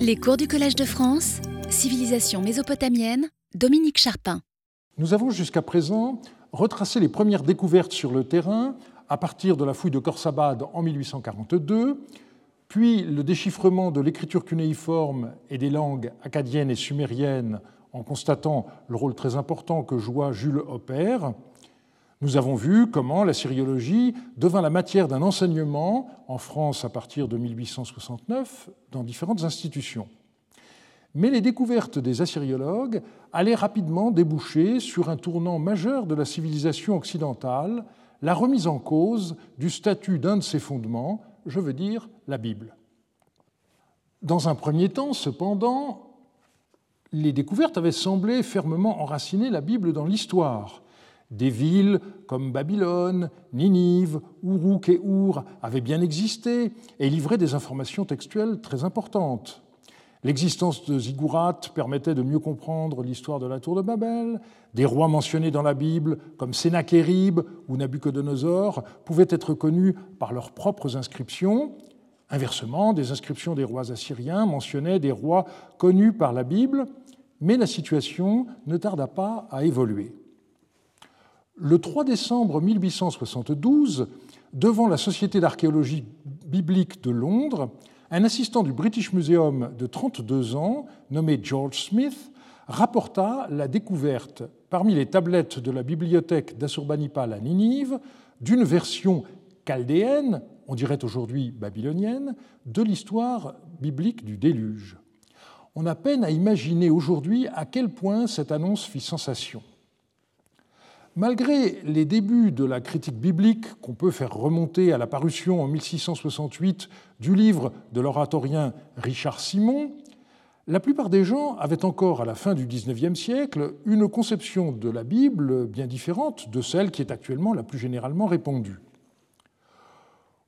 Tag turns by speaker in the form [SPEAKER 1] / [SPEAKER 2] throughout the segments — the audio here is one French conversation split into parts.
[SPEAKER 1] Les cours du Collège de France, Civilisation mésopotamienne, Dominique Charpin.
[SPEAKER 2] Nous avons jusqu'à présent retracé les premières découvertes sur le terrain à partir de la fouille de Khorsabad en 1842, puis le déchiffrement de l'écriture cunéiforme et des langues acadiennes et sumériennes en constatant le rôle très important que joua Jules Hopper. Nous avons vu comment la syriologie devint la matière d'un enseignement en France à partir de 1869 dans différentes institutions. Mais les découvertes des assyriologues allaient rapidement déboucher sur un tournant majeur de la civilisation occidentale, la remise en cause du statut d'un de ses fondements, je veux dire la Bible. Dans un premier temps, cependant, les découvertes avaient semblé fermement enraciner la Bible dans l'histoire. Des villes comme Babylone, Ninive, Uruk et Our avaient bien existé et livraient des informations textuelles très importantes. L'existence de Ziggurat permettait de mieux comprendre l'histoire de la tour de Babel. Des rois mentionnés dans la Bible, comme Sénachérib ou Nabuchodonosor, pouvaient être connus par leurs propres inscriptions. Inversement, des inscriptions des rois assyriens mentionnaient des rois connus par la Bible, mais la situation ne tarda pas à évoluer. Le 3 décembre 1872, devant la Société d'archéologie biblique de Londres, un assistant du British Museum de 32 ans, nommé George Smith, rapporta la découverte parmi les tablettes de la bibliothèque d'Assurbanipal à Ninive d'une version chaldéenne, on dirait aujourd'hui babylonienne, de l'histoire biblique du déluge. On a peine à imaginer aujourd'hui à quel point cette annonce fit sensation. Malgré les débuts de la critique biblique qu'on peut faire remonter à la parution en 1668 du livre de l'oratorien Richard Simon, la plupart des gens avaient encore, à la fin du XIXe siècle, une conception de la Bible bien différente de celle qui est actuellement la plus généralement répandue.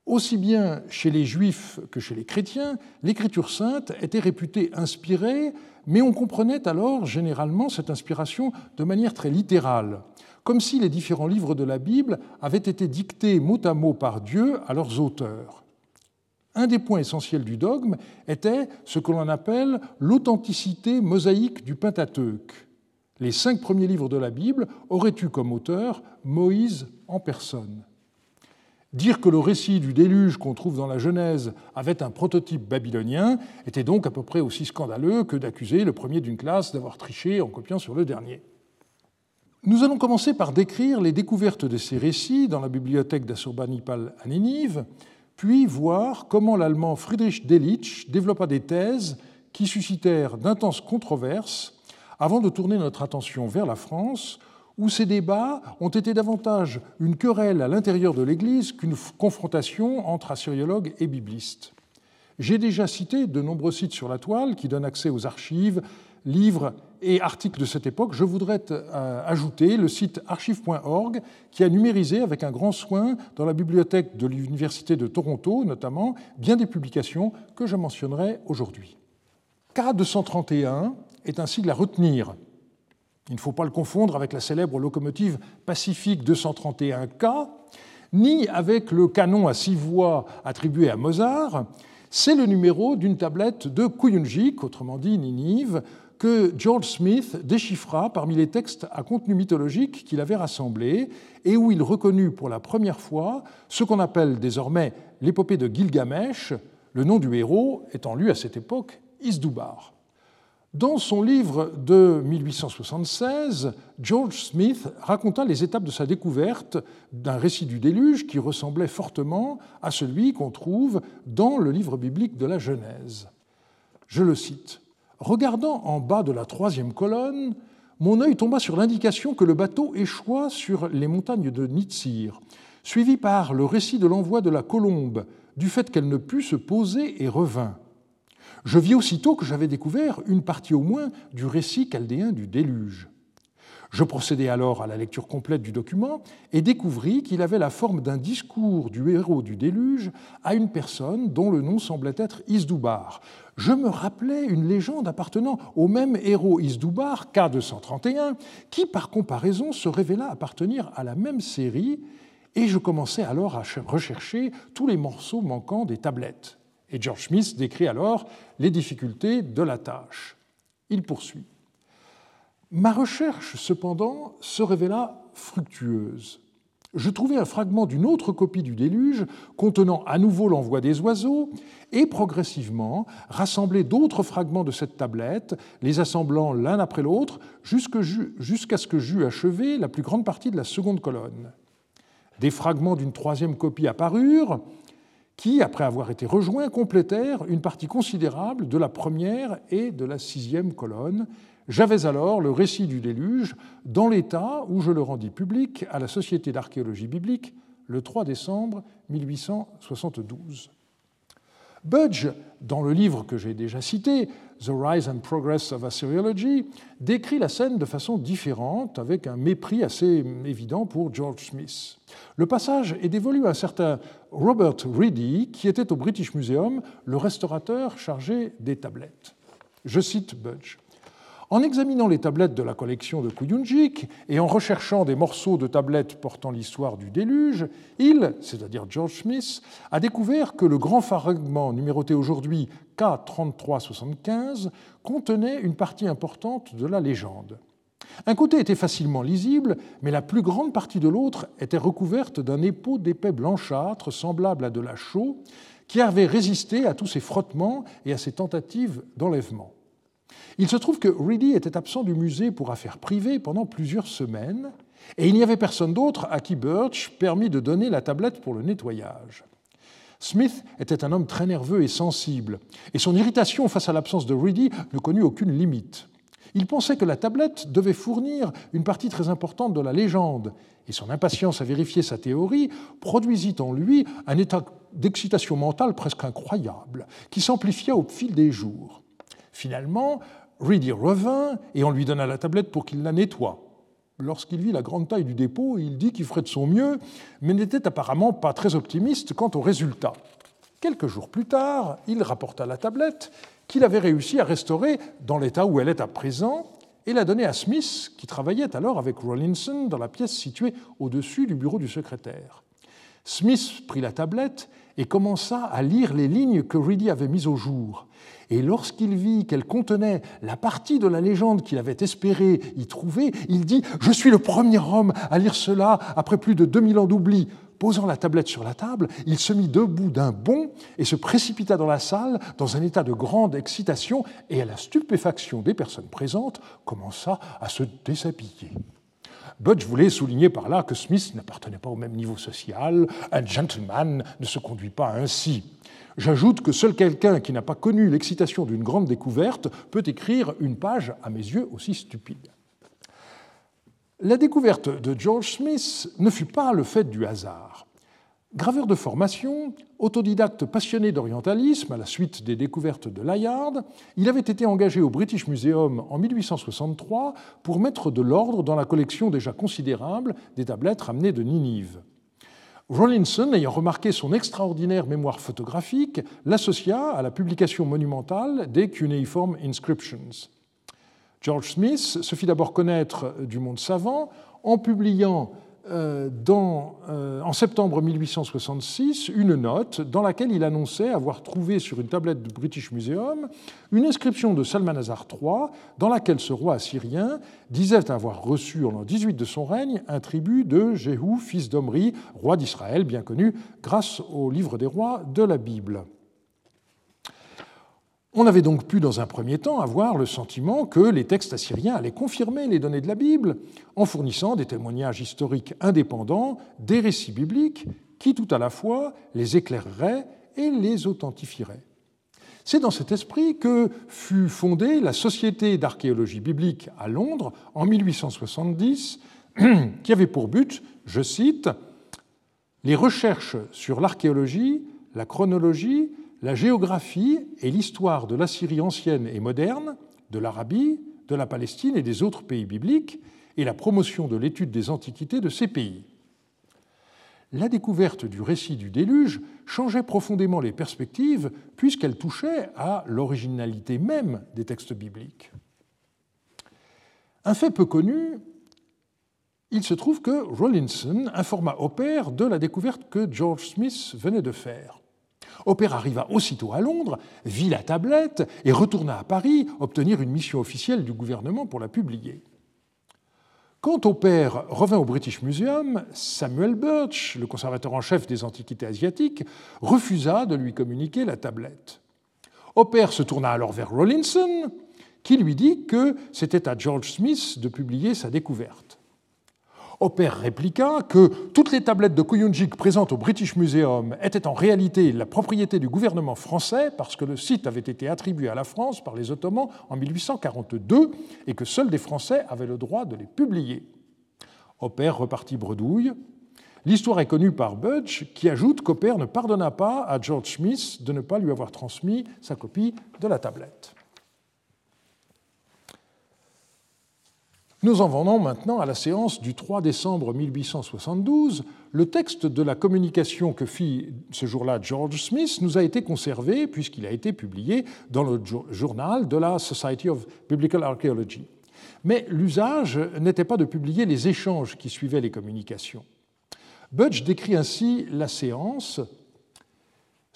[SPEAKER 2] Aussi bien chez les juifs que chez les chrétiens, l'écriture sainte était réputée inspirée, mais on comprenait alors généralement cette inspiration de manière très littérale comme si les différents livres de la Bible avaient été dictés mot à mot par Dieu à leurs auteurs. Un des points essentiels du dogme était ce que l'on appelle l'authenticité mosaïque du Pentateuque. Les cinq premiers livres de la Bible auraient eu comme auteur Moïse en personne. Dire que le récit du déluge qu'on trouve dans la Genèse avait un prototype babylonien était donc à peu près aussi scandaleux que d'accuser le premier d'une classe d'avoir triché en copiant sur le dernier. Nous allons commencer par décrire les découvertes de ces récits dans la bibliothèque d'Assurbanipal à Ninive, puis voir comment l'allemand Friedrich Delitzsch développa des thèses qui suscitèrent d'intenses controverses avant de tourner notre attention vers la France, où ces débats ont été davantage une querelle à l'intérieur de l'Église qu'une confrontation entre assyriologues et biblistes. J'ai déjà cité de nombreux sites sur la toile qui donnent accès aux archives, livres et articles de cette époque, je voudrais euh, ajouter le site archive.org qui a numérisé avec un grand soin dans la bibliothèque de l'Université de Toronto notamment bien des publications que je mentionnerai aujourd'hui. K231 est un sigle à retenir. Il ne faut pas le confondre avec la célèbre locomotive Pacifique 231K, ni avec le canon à six voix attribué à Mozart. C'est le numéro d'une tablette de Kuyunjik, autrement dit Ninive, que George Smith déchiffra parmi les textes à contenu mythologique qu'il avait rassemblés et où il reconnut pour la première fois ce qu'on appelle désormais l'épopée de Gilgamesh, le nom du héros étant lu à cette époque Isdubar. Dans son livre de 1876, George Smith raconta les étapes de sa découverte d'un récit du déluge qui ressemblait fortement à celui qu'on trouve dans le livre biblique de la Genèse. Je le cite. Regardant en bas de la troisième colonne, mon œil tomba sur l'indication que le bateau échoua sur les montagnes de Nitzir, suivi par le récit de l'envoi de la colombe, du fait qu'elle ne put se poser et revint. Je vis aussitôt que j'avais découvert une partie au moins du récit chaldéen du déluge. Je procédai alors à la lecture complète du document et découvris qu'il avait la forme d'un discours du héros du déluge à une personne dont le nom semblait être Isdoubar. Je me rappelais une légende appartenant au même héros Isdoubar, K231, qui par comparaison se révéla appartenir à la même série, et je commençai alors à rechercher tous les morceaux manquants des tablettes. Et George Smith décrit alors les difficultés de la tâche. Il poursuit. Ma recherche, cependant, se révéla fructueuse. Je trouvai un fragment d'une autre copie du déluge contenant à nouveau l'envoi des oiseaux et progressivement rassembler d'autres fragments de cette tablette, les assemblant l'un après l'autre jusqu'à ce que j'eus achevé la plus grande partie de la seconde colonne. Des fragments d'une troisième copie apparurent, qui, après avoir été rejoints, complétèrent une partie considérable de la première et de la sixième colonne. J'avais alors le récit du déluge dans l'état où je le rendis public à la Société d'archéologie biblique le 3 décembre 1872. Budge, dans le livre que j'ai déjà cité, The Rise and Progress of Assyriology, décrit la scène de façon différente, avec un mépris assez évident pour George Smith. Le passage est dévolu à un certain Robert Reedy, qui était au British Museum le restaurateur chargé des tablettes. Je cite Budge. En examinant les tablettes de la collection de Kuyunjik et en recherchant des morceaux de tablettes portant l'histoire du déluge, il, c'est-à-dire George Smith, a découvert que le grand fragment numéroté aujourd'hui K3375 contenait une partie importante de la légende. Un côté était facilement lisible, mais la plus grande partie de l'autre était recouverte d'un épeau d'épais blanchâtre semblable à de la chaux, qui avait résisté à tous ces frottements et à ces tentatives d'enlèvement. Il se trouve que Reedy était absent du musée pour affaires privées pendant plusieurs semaines, et il n'y avait personne d'autre à qui Birch permit de donner la tablette pour le nettoyage. Smith était un homme très nerveux et sensible, et son irritation face à l'absence de Reedy ne connut aucune limite. Il pensait que la tablette devait fournir une partie très importante de la légende, et son impatience à vérifier sa théorie produisit en lui un état d'excitation mentale presque incroyable, qui s'amplifia au fil des jours. Finalement, Reedy revint et on lui donna la tablette pour qu'il la nettoie. Lorsqu'il vit la grande taille du dépôt, il dit qu'il ferait de son mieux, mais n'était apparemment pas très optimiste quant au résultat. Quelques jours plus tard, il rapporta la tablette qu'il avait réussi à restaurer dans l'état où elle est à présent et la donna à Smith, qui travaillait alors avec Rawlinson dans la pièce située au-dessus du bureau du secrétaire. Smith prit la tablette et commença à lire les lignes que Reedy avait mises au jour. Et lorsqu'il vit qu'elle contenait la partie de la légende qu'il avait espéré y trouver, il dit Je suis le premier homme à lire cela après plus de 2000 ans d'oubli. Posant la tablette sur la table, il se mit debout d'un bond et se précipita dans la salle dans un état de grande excitation et à la stupéfaction des personnes présentes commença à se déshabiller. Budge voulait souligner par là que Smith n'appartenait pas au même niveau social, un gentleman ne se conduit pas ainsi. J'ajoute que seul quelqu'un qui n'a pas connu l'excitation d'une grande découverte peut écrire une page, à mes yeux, aussi stupide. La découverte de George Smith ne fut pas le fait du hasard. Graveur de formation, autodidacte passionné d'orientalisme à la suite des découvertes de Layard, il avait été engagé au British Museum en 1863 pour mettre de l'ordre dans la collection déjà considérable des tablettes ramenées de Ninive. Rawlinson, ayant remarqué son extraordinaire mémoire photographique, l'associa à la publication monumentale des Cuneiform Inscriptions. George Smith se fit d'abord connaître du monde savant en publiant euh, euh, en septembre 1866 une note dans laquelle il annonçait avoir trouvé sur une tablette du British Museum une inscription de Salmanazar III dans laquelle ce roi assyrien disait avoir reçu en l'an 18 de son règne un tribut de Jéhu, fils d'Omri, roi d'Israël, bien connu grâce au livre des rois de la Bible. On avait donc pu, dans un premier temps, avoir le sentiment que les textes assyriens allaient confirmer les données de la Bible en fournissant des témoignages historiques indépendants des récits bibliques qui, tout à la fois, les éclaireraient et les authentifieraient. C'est dans cet esprit que fut fondée la Société d'archéologie biblique à Londres en 1870, qui avait pour but, je cite, les recherches sur l'archéologie, la chronologie, la géographie et l'histoire de l'Assyrie ancienne et moderne, de l'Arabie, de la Palestine et des autres pays bibliques, et la promotion de l'étude des antiquités de ces pays. La découverte du récit du déluge changeait profondément les perspectives puisqu'elle touchait à l'originalité même des textes bibliques. Un fait peu connu, il se trouve que Rawlinson informa au père de la découverte que George Smith venait de faire. Hopper arriva aussitôt à Londres, vit la tablette et retourna à Paris obtenir une mission officielle du gouvernement pour la publier. Quand Hopper revint au British Museum, Samuel Birch, le conservateur en chef des antiquités asiatiques, refusa de lui communiquer la tablette. Hopper se tourna alors vers Rawlinson, qui lui dit que c'était à George Smith de publier sa découverte. Hopper répliqua que toutes les tablettes de Kuyunjik présentes au British Museum étaient en réalité la propriété du gouvernement français parce que le site avait été attribué à la France par les Ottomans en 1842 et que seuls des Français avaient le droit de les publier. Hopper repartit bredouille. L'histoire est connue par Budge qui ajoute qu'Hopper ne pardonna pas à George Smith de ne pas lui avoir transmis sa copie de la tablette. Nous en venons maintenant à la séance du 3 décembre 1872. Le texte de la communication que fit ce jour-là George Smith nous a été conservé puisqu'il a été publié dans le journal de la Society of Biblical Archaeology. Mais l'usage n'était pas de publier les échanges qui suivaient les communications. Budge décrit ainsi la séance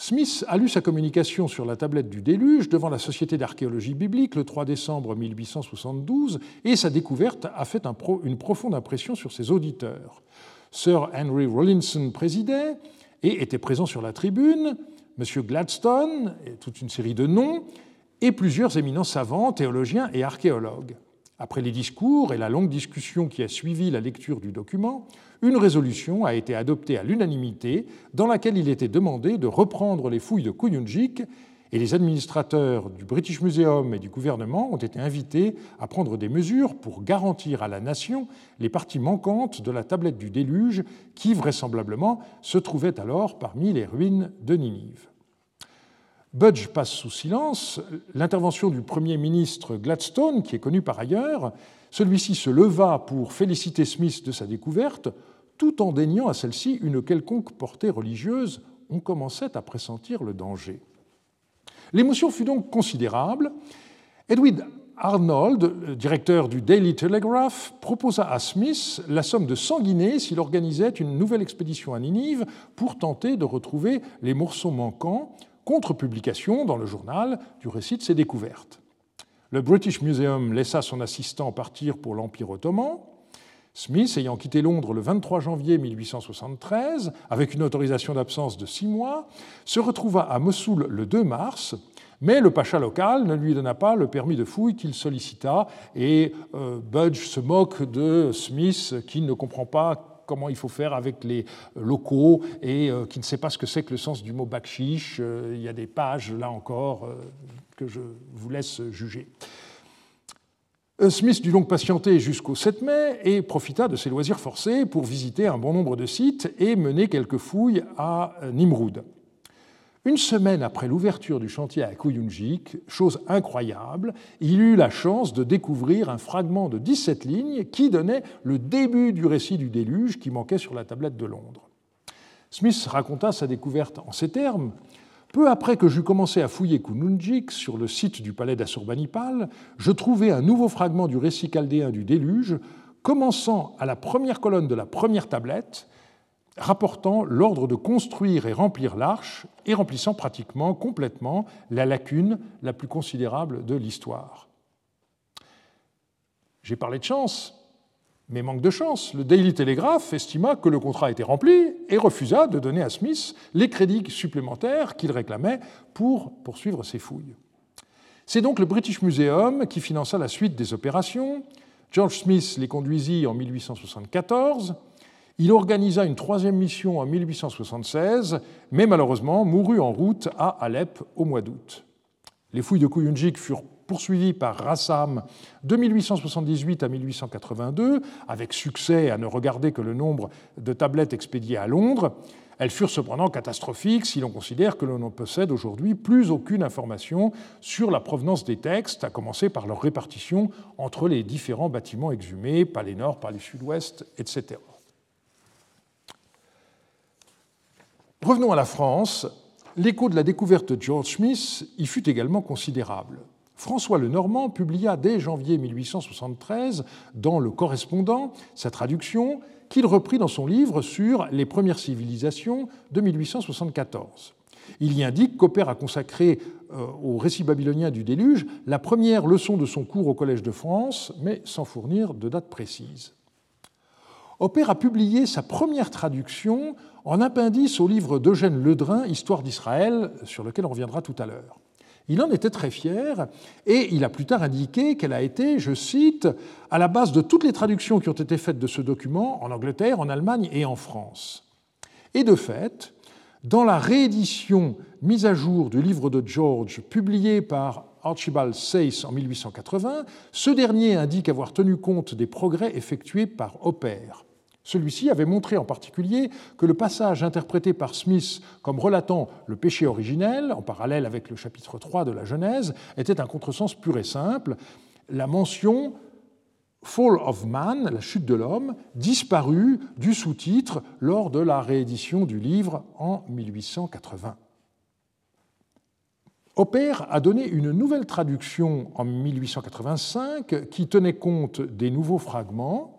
[SPEAKER 2] Smith a lu sa communication sur la tablette du déluge devant la Société d'archéologie biblique le 3 décembre 1872 et sa découverte a fait une profonde impression sur ses auditeurs. Sir Henry Rawlinson présidait et était présent sur la tribune, M. Gladstone, toute une série de noms, et plusieurs éminents savants, théologiens et archéologues. Après les discours et la longue discussion qui a suivi la lecture du document, une résolution a été adoptée à l'unanimité dans laquelle il était demandé de reprendre les fouilles de Kuyunjik et les administrateurs du British Museum et du gouvernement ont été invités à prendre des mesures pour garantir à la nation les parties manquantes de la tablette du déluge qui vraisemblablement se trouvait alors parmi les ruines de Ninive. Budge passe sous silence l'intervention du Premier ministre Gladstone, qui est connu par ailleurs. Celui-ci se leva pour féliciter Smith de sa découverte, tout en déniant à celle-ci une quelconque portée religieuse, on commençait à pressentir le danger. L'émotion fut donc considérable. Edwin Arnold, directeur du Daily Telegraph, proposa à Smith la somme de 100 guinées s'il organisait une nouvelle expédition à Ninive pour tenter de retrouver les morceaux manquants, contre publication dans le journal du récit de ses découvertes. Le British Museum laissa son assistant partir pour l'Empire ottoman. Smith, ayant quitté Londres le 23 janvier 1873, avec une autorisation d'absence de six mois, se retrouva à Mossoul le 2 mars, mais le pacha local ne lui donna pas le permis de fouille qu'il sollicita, et euh, Budge se moque de Smith qui ne comprend pas comment il faut faire avec les locaux et euh, qui ne sait pas ce que c'est que le sens du mot bakshish. Euh, il y a des pages, là encore, que je vous laisse juger. Smith dut donc patienter jusqu'au 7 mai et profita de ses loisirs forcés pour visiter un bon nombre de sites et mener quelques fouilles à Nimroud. Une semaine après l'ouverture du chantier à Kuyunjik, chose incroyable, il eut la chance de découvrir un fragment de 17 lignes qui donnait le début du récit du déluge qui manquait sur la tablette de Londres. Smith raconta sa découverte en ces termes peu après que j'eus commencé à fouiller Kununjik sur le site du palais d'Assurbanipal, je trouvai un nouveau fragment du récit chaldéen du déluge, commençant à la première colonne de la première tablette, rapportant l'ordre de construire et remplir l'arche et remplissant pratiquement complètement la lacune la plus considérable de l'histoire. J'ai parlé de chance, mais manque de chance, le Daily Telegraph estima que le contrat était rempli et refusa de donner à Smith les crédits supplémentaires qu'il réclamait pour poursuivre ses fouilles. C'est donc le British Museum qui finança la suite des opérations. George Smith les conduisit en 1874. Il organisa une troisième mission en 1876, mais malheureusement mourut en route à Alep au mois d'août. Les fouilles de Kuyunjik furent poursuivie par Rassam de 1878 à 1882, avec succès à ne regarder que le nombre de tablettes expédiées à Londres. Elles furent cependant catastrophiques si l'on considère que l'on ne possède aujourd'hui plus aucune information sur la provenance des textes, à commencer par leur répartition entre les différents bâtiments exhumés, palais nord, palais sud-ouest, etc. Revenons à la France. L'écho de la découverte de George Smith y fut également considérable. François Lenormand publia dès janvier 1873 dans Le Correspondant sa traduction qu'il reprit dans son livre sur les premières civilisations de 1874. Il y indique qu'Opper a consacré euh, au récit babylonien du déluge la première leçon de son cours au Collège de France, mais sans fournir de date précise. Opper a publié sa première traduction en appendice au livre d'Eugène Ledrin, Histoire d'Israël, sur lequel on reviendra tout à l'heure. Il en était très fier et il a plus tard indiqué qu'elle a été, je cite, à la base de toutes les traductions qui ont été faites de ce document en Angleterre, en Allemagne et en France. Et de fait, dans la réédition mise à jour du livre de George, publié par Archibald Sayce en 1880, ce dernier indique avoir tenu compte des progrès effectués par Hopper. Celui-ci avait montré en particulier que le passage interprété par Smith comme relatant le péché originel, en parallèle avec le chapitre 3 de la Genèse, était un contresens pur et simple. La mention Fall of Man, la chute de l'homme, disparut du sous-titre lors de la réédition du livre en 1880. Hopper a donné une nouvelle traduction en 1885 qui tenait compte des nouveaux fragments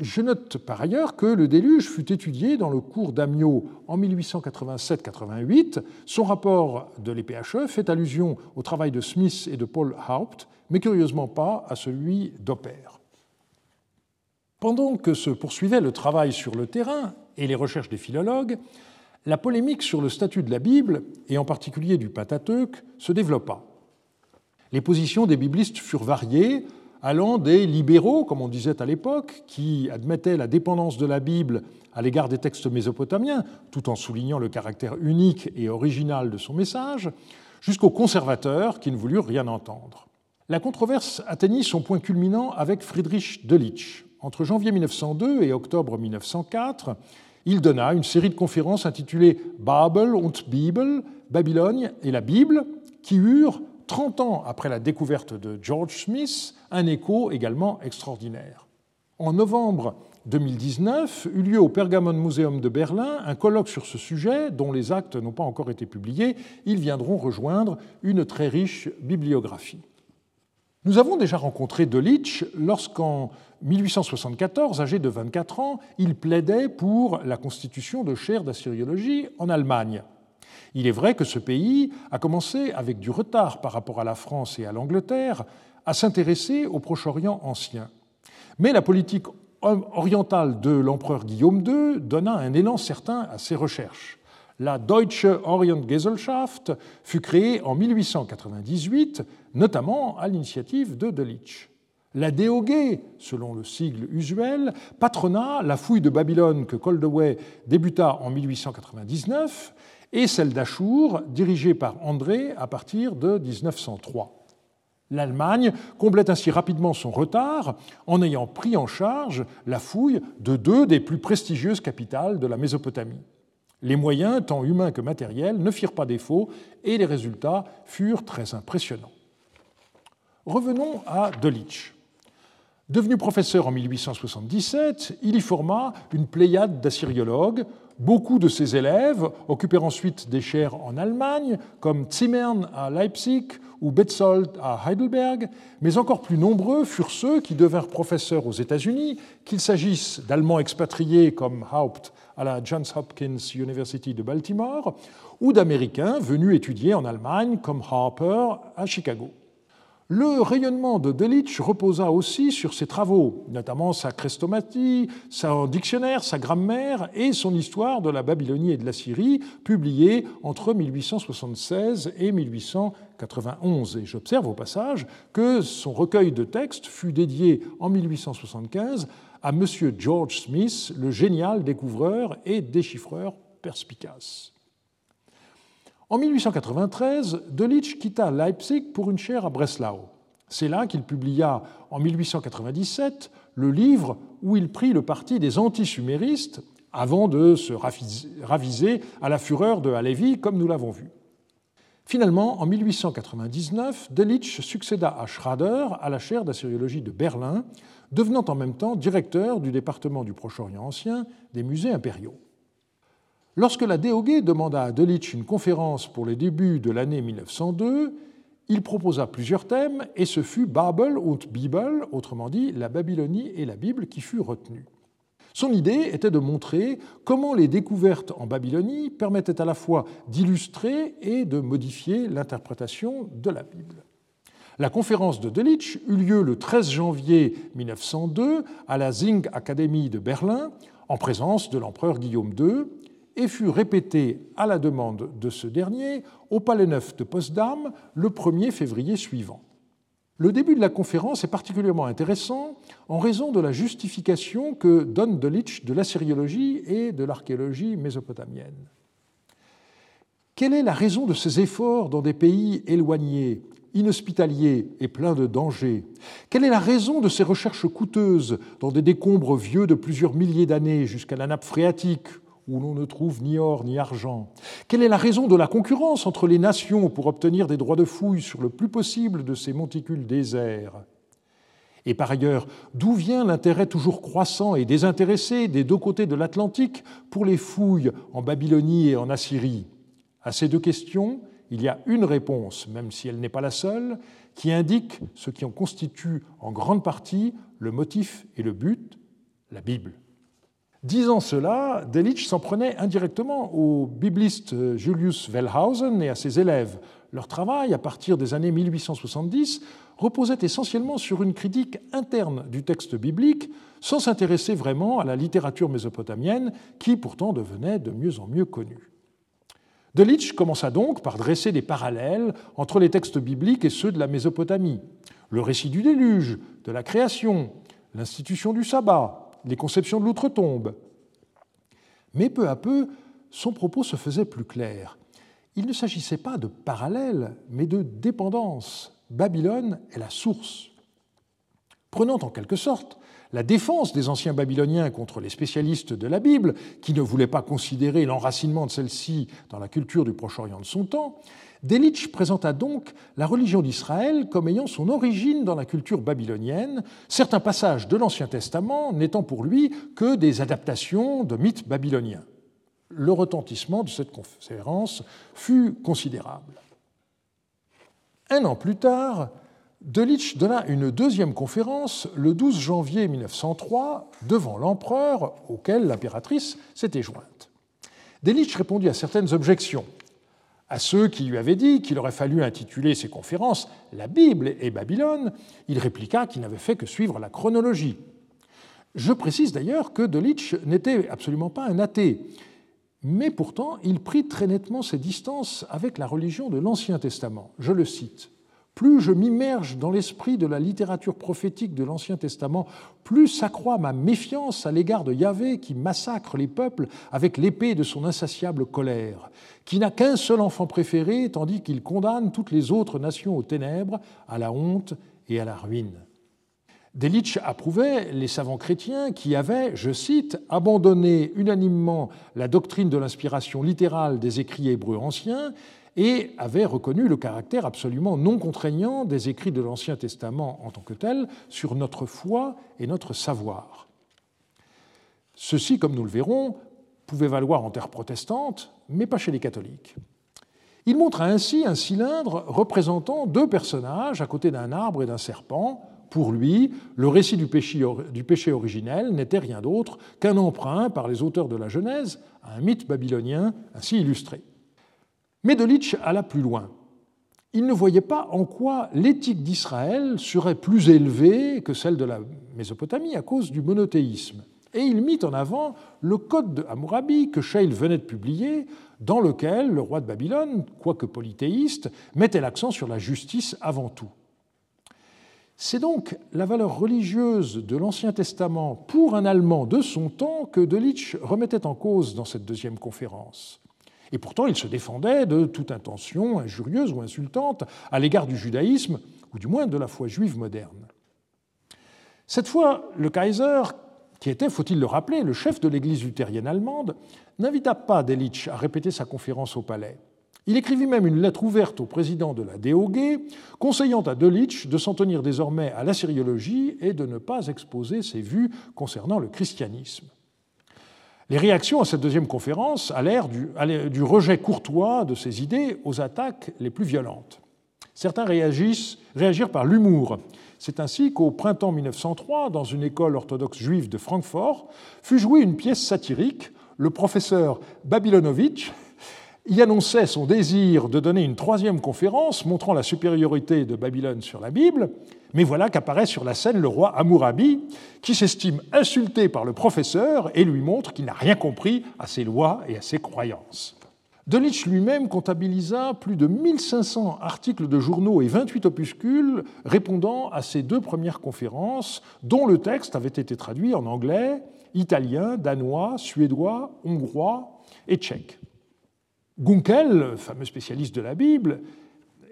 [SPEAKER 2] je note par ailleurs que le déluge fut étudié dans le cours d'Amiot en 1887-88. Son rapport de l'EPHE fait allusion au travail de Smith et de Paul Haupt, mais curieusement pas à celui d'Opper. Pendant que se poursuivait le travail sur le terrain et les recherches des philologues, la polémique sur le statut de la Bible, et en particulier du Pentateuque, se développa. Les positions des biblistes furent variées, allant des libéraux, comme on disait à l'époque, qui admettaient la dépendance de la Bible à l'égard des textes mésopotamiens, tout en soulignant le caractère unique et original de son message, jusqu'aux conservateurs qui ne voulurent rien entendre. La controverse atteignit son point culminant avec Friedrich Delitzsch. Entre janvier 1902 et octobre 1904, il donna une série de conférences intitulées Babel und Bibel, Babylone et la Bible, qui eurent 30 ans après la découverte de George Smith, un écho également extraordinaire. En novembre 2019 eut lieu au Pergamon Museum de Berlin un colloque sur ce sujet dont les actes n'ont pas encore été publiés. Ils viendront rejoindre une très riche bibliographie. Nous avons déjà rencontré Delitzsch lorsqu'en 1874, âgé de 24 ans, il plaidait pour la constitution de chaires d'assyriologie en Allemagne. Il est vrai que ce pays a commencé, avec du retard par rapport à la France et à l'Angleterre, à s'intéresser au Proche-Orient ancien. Mais la politique orientale de l'empereur Guillaume II donna un élan certain à ses recherches. La Deutsche Orientgesellschaft fut créée en 1898, notamment à l'initiative de Delitzsch. La DOG, selon le sigle usuel, patronna la fouille de Babylone que Coldaway débuta en 1899 et celle d'Achour, dirigée par André à partir de 1903. L'Allemagne complète ainsi rapidement son retard en ayant pris en charge la fouille de deux des plus prestigieuses capitales de la Mésopotamie. Les moyens, tant humains que matériels, ne firent pas défaut et les résultats furent très impressionnants. Revenons à Delitzsch. Devenu professeur en 1877, il y forma une pléiade d'assyriologues Beaucoup de ses élèves occupèrent ensuite des chaires en Allemagne, comme Zimmern à Leipzig ou Betzold à Heidelberg, mais encore plus nombreux furent ceux qui devinrent professeurs aux États-Unis, qu'il s'agisse d'Allemands expatriés comme Haupt à la Johns Hopkins University de Baltimore, ou d'Américains venus étudier en Allemagne comme Harper à Chicago. Le rayonnement de Delitzsch reposa aussi sur ses travaux, notamment sa chrestomatie, son dictionnaire, sa grammaire et son histoire de la Babylonie et de la Syrie, publiée entre 1876 et 1891. Et j'observe au passage que son recueil de textes fut dédié en 1875 à M. George Smith, le génial découvreur et déchiffreur perspicace. En 1893, Delitzsch quitta Leipzig pour une chaire à Breslau. C'est là qu'il publia en 1897 le livre où il prit le parti des antisuméristes avant de se raviser à la fureur de Halevi, comme nous l'avons vu. Finalement, en 1899, Delitzsch succéda à Schrader à la chaire d'assyriologie de Berlin, devenant en même temps directeur du département du Proche-Orient ancien des musées impériaux. Lorsque la DOG demanda à Delitzsch une conférence pour les débuts de l'année 1902, il proposa plusieurs thèmes et ce fut Babel und Bibel, autrement dit la Babylonie et la Bible, qui fut retenu. Son idée était de montrer comment les découvertes en Babylonie permettaient à la fois d'illustrer et de modifier l'interprétation de la Bible. La conférence de Delitzsch eut lieu le 13 janvier 1902 à la Zing Academy de Berlin en présence de l'empereur Guillaume II et fut répétée à la demande de ce dernier au Palais Neuf de Potsdam le 1er février suivant. Le début de la conférence est particulièrement intéressant en raison de la justification que donne Delitzsch de l'assyriologie et de l'archéologie mésopotamienne. Quelle est la raison de ces efforts dans des pays éloignés, inhospitaliers et pleins de dangers? Quelle est la raison de ces recherches coûteuses dans des décombres vieux de plusieurs milliers d'années jusqu'à la nappe phréatique où l'on ne trouve ni or ni argent. Quelle est la raison de la concurrence entre les nations pour obtenir des droits de fouille sur le plus possible de ces monticules déserts? Et par ailleurs, d'où vient l'intérêt toujours croissant et désintéressé des deux côtés de l'Atlantique pour les fouilles en Babylonie et en Assyrie? À ces deux questions, il y a une réponse, même si elle n'est pas la seule, qui indique ce qui en constitue en grande partie le motif et le but, la Bible. Disant cela, Delitzsch s'en prenait indirectement au bibliste Julius Wellhausen et à ses élèves. Leur travail, à partir des années 1870, reposait essentiellement sur une critique interne du texte biblique, sans s'intéresser vraiment à la littérature mésopotamienne, qui pourtant devenait de mieux en mieux connue. Delitzsch commença donc par dresser des parallèles entre les textes bibliques et ceux de la Mésopotamie. Le récit du déluge, de la création, l'institution du sabbat, les conceptions de l'outre-tombe. Mais peu à peu, son propos se faisait plus clair. Il ne s'agissait pas de parallèle, mais de dépendance. Babylone est la source. Prenant en quelque sorte la défense des anciens babyloniens contre les spécialistes de la Bible, qui ne voulaient pas considérer l'enracinement de celle-ci dans la culture du Proche-Orient de son temps, Delitzsch présenta donc la religion d'Israël comme ayant son origine dans la culture babylonienne, certains passages de l'Ancien Testament n'étant pour lui que des adaptations de mythes babyloniens. Le retentissement de cette conférence fut considérable. Un an plus tard, Delitzsch donna une deuxième conférence le 12 janvier 1903 devant l'empereur, auquel l'impératrice s'était jointe. Delitzsch répondit à certaines objections à ceux qui lui avaient dit qu'il aurait fallu intituler ses conférences La Bible et Babylone, il répliqua qu'il n'avait fait que suivre la chronologie. Je précise d'ailleurs que Delitzsch n'était absolument pas un athée, mais pourtant il prit très nettement ses distances avec la religion de l'Ancien Testament. Je le cite plus je m'immerge dans l'esprit de la littérature prophétique de l'Ancien Testament, plus s'accroît ma méfiance à l'égard de Yahvé qui massacre les peuples avec l'épée de son insatiable colère, qui n'a qu'un seul enfant préféré, tandis qu'il condamne toutes les autres nations aux ténèbres, à la honte et à la ruine. Delitzsch approuvait les savants chrétiens qui avaient, je cite, abandonné unanimement la doctrine de l'inspiration littérale des écrits hébreux anciens et avait reconnu le caractère absolument non contraignant des écrits de l'Ancien Testament en tant que tel sur notre foi et notre savoir. Ceci, comme nous le verrons, pouvait valoir en terre protestante, mais pas chez les catholiques. Il montre ainsi un cylindre représentant deux personnages à côté d'un arbre et d'un serpent. Pour lui, le récit du péché, du péché originel n'était rien d'autre qu'un emprunt par les auteurs de la Genèse à un mythe babylonien ainsi illustré. Mais Delitzsch alla plus loin. Il ne voyait pas en quoi l'éthique d'Israël serait plus élevée que celle de la Mésopotamie à cause du monothéisme. Et il mit en avant le Code de Hammurabi que Scheil venait de publier, dans lequel le roi de Babylone, quoique polythéiste, mettait l'accent sur la justice avant tout. C'est donc la valeur religieuse de l'Ancien Testament pour un Allemand de son temps que Delitzsch remettait en cause dans cette deuxième conférence. Et pourtant, il se défendait de toute intention injurieuse ou insultante à l'égard du judaïsme, ou du moins de la foi juive moderne. Cette fois, le Kaiser, qui était, faut-il le rappeler, le chef de l'Église luthérienne allemande, n'invita pas Delitzsch à répéter sa conférence au palais. Il écrivit même une lettre ouverte au président de la DOG, conseillant à Delitzsch de s'en tenir désormais à la syriologie et de ne pas exposer ses vues concernant le christianisme. Les réactions à cette deuxième conférence allèrent du, rejet courtois de ces idées aux attaques les plus violentes. Certains réagissent, réagirent par l'humour. C'est ainsi qu'au printemps 1903, dans une école orthodoxe juive de Francfort, fut jouée une pièce satirique. Le professeur Babylonovitch y annonçait son désir de donner une troisième conférence montrant la supériorité de Babylone sur la Bible, mais voilà qu'apparaît sur la scène le roi Hammurabi, qui s'estime insulté par le professeur et lui montre qu'il n'a rien compris à ses lois et à ses croyances. Delitzsch lui-même comptabilisa plus de 1500 articles de journaux et 28 opuscules répondant à ces deux premières conférences, dont le texte avait été traduit en anglais, italien, danois, suédois, hongrois et tchèque. Gunkel, fameux spécialiste de la Bible,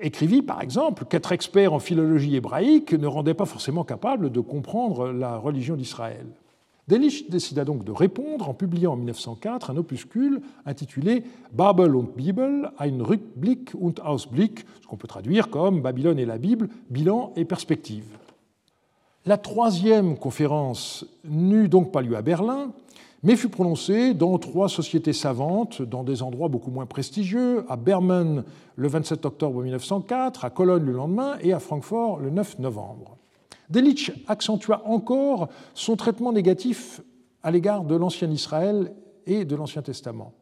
[SPEAKER 2] écrivit par exemple qu'être expert en philologie hébraïque ne rendait pas forcément capable de comprendre la religion d'Israël. Delitzsch décida donc de répondre en publiant en 1904 un opuscule intitulé Babel und Bibel, ein Rückblick und Ausblick, ce qu'on peut traduire comme Babylone et la Bible, bilan et perspective. La troisième conférence n'eut donc pas lieu à Berlin, mais fut prononcé dans trois sociétés savantes, dans des endroits beaucoup moins prestigieux, à Bermen le 27 octobre 1904, à Cologne le lendemain et à Francfort le 9 novembre. Delitzsch accentua encore son traitement négatif à l'égard de l'Ancien Israël et de l'Ancien Testament.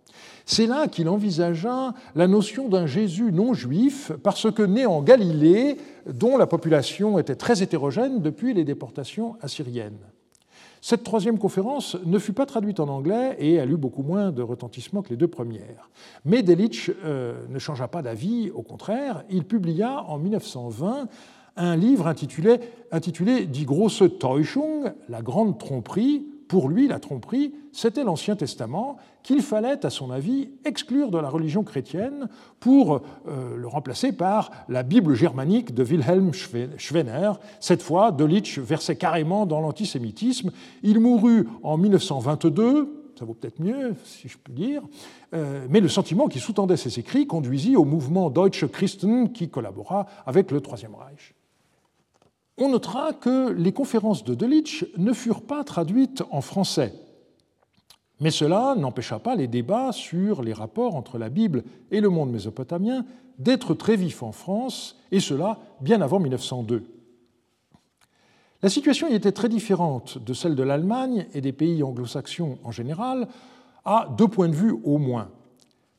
[SPEAKER 2] C'est là qu'il envisagea la notion d'un Jésus non juif, parce que né en Galilée, dont la population était très hétérogène depuis les déportations assyriennes. Cette troisième conférence ne fut pas traduite en anglais et elle eut beaucoup moins de retentissement que les deux premières. Mais Delitzsch euh, ne changea pas d'avis, au contraire, il publia en 1920 un livre intitulé, intitulé Die große Täuschung, la grande tromperie. Pour lui, la tromperie, c'était l'Ancien Testament qu'il fallait, à son avis, exclure de la religion chrétienne pour euh, le remplacer par la Bible germanique de Wilhelm Schwener. Cette fois, Delitzsch versait carrément dans l'antisémitisme. Il mourut en 1922, ça vaut peut-être mieux, si je puis dire, euh, mais le sentiment qui sous-tendait ses écrits conduisit au mouvement Deutsche Christen qui collabora avec le Troisième Reich. On notera que les conférences de Delitzsch ne furent pas traduites en français mais cela n'empêcha pas les débats sur les rapports entre la Bible et le monde mésopotamien d'être très vifs en France, et cela bien avant 1902. La situation y était très différente de celle de l'Allemagne et des pays anglo-saxons en général, à deux points de vue au moins.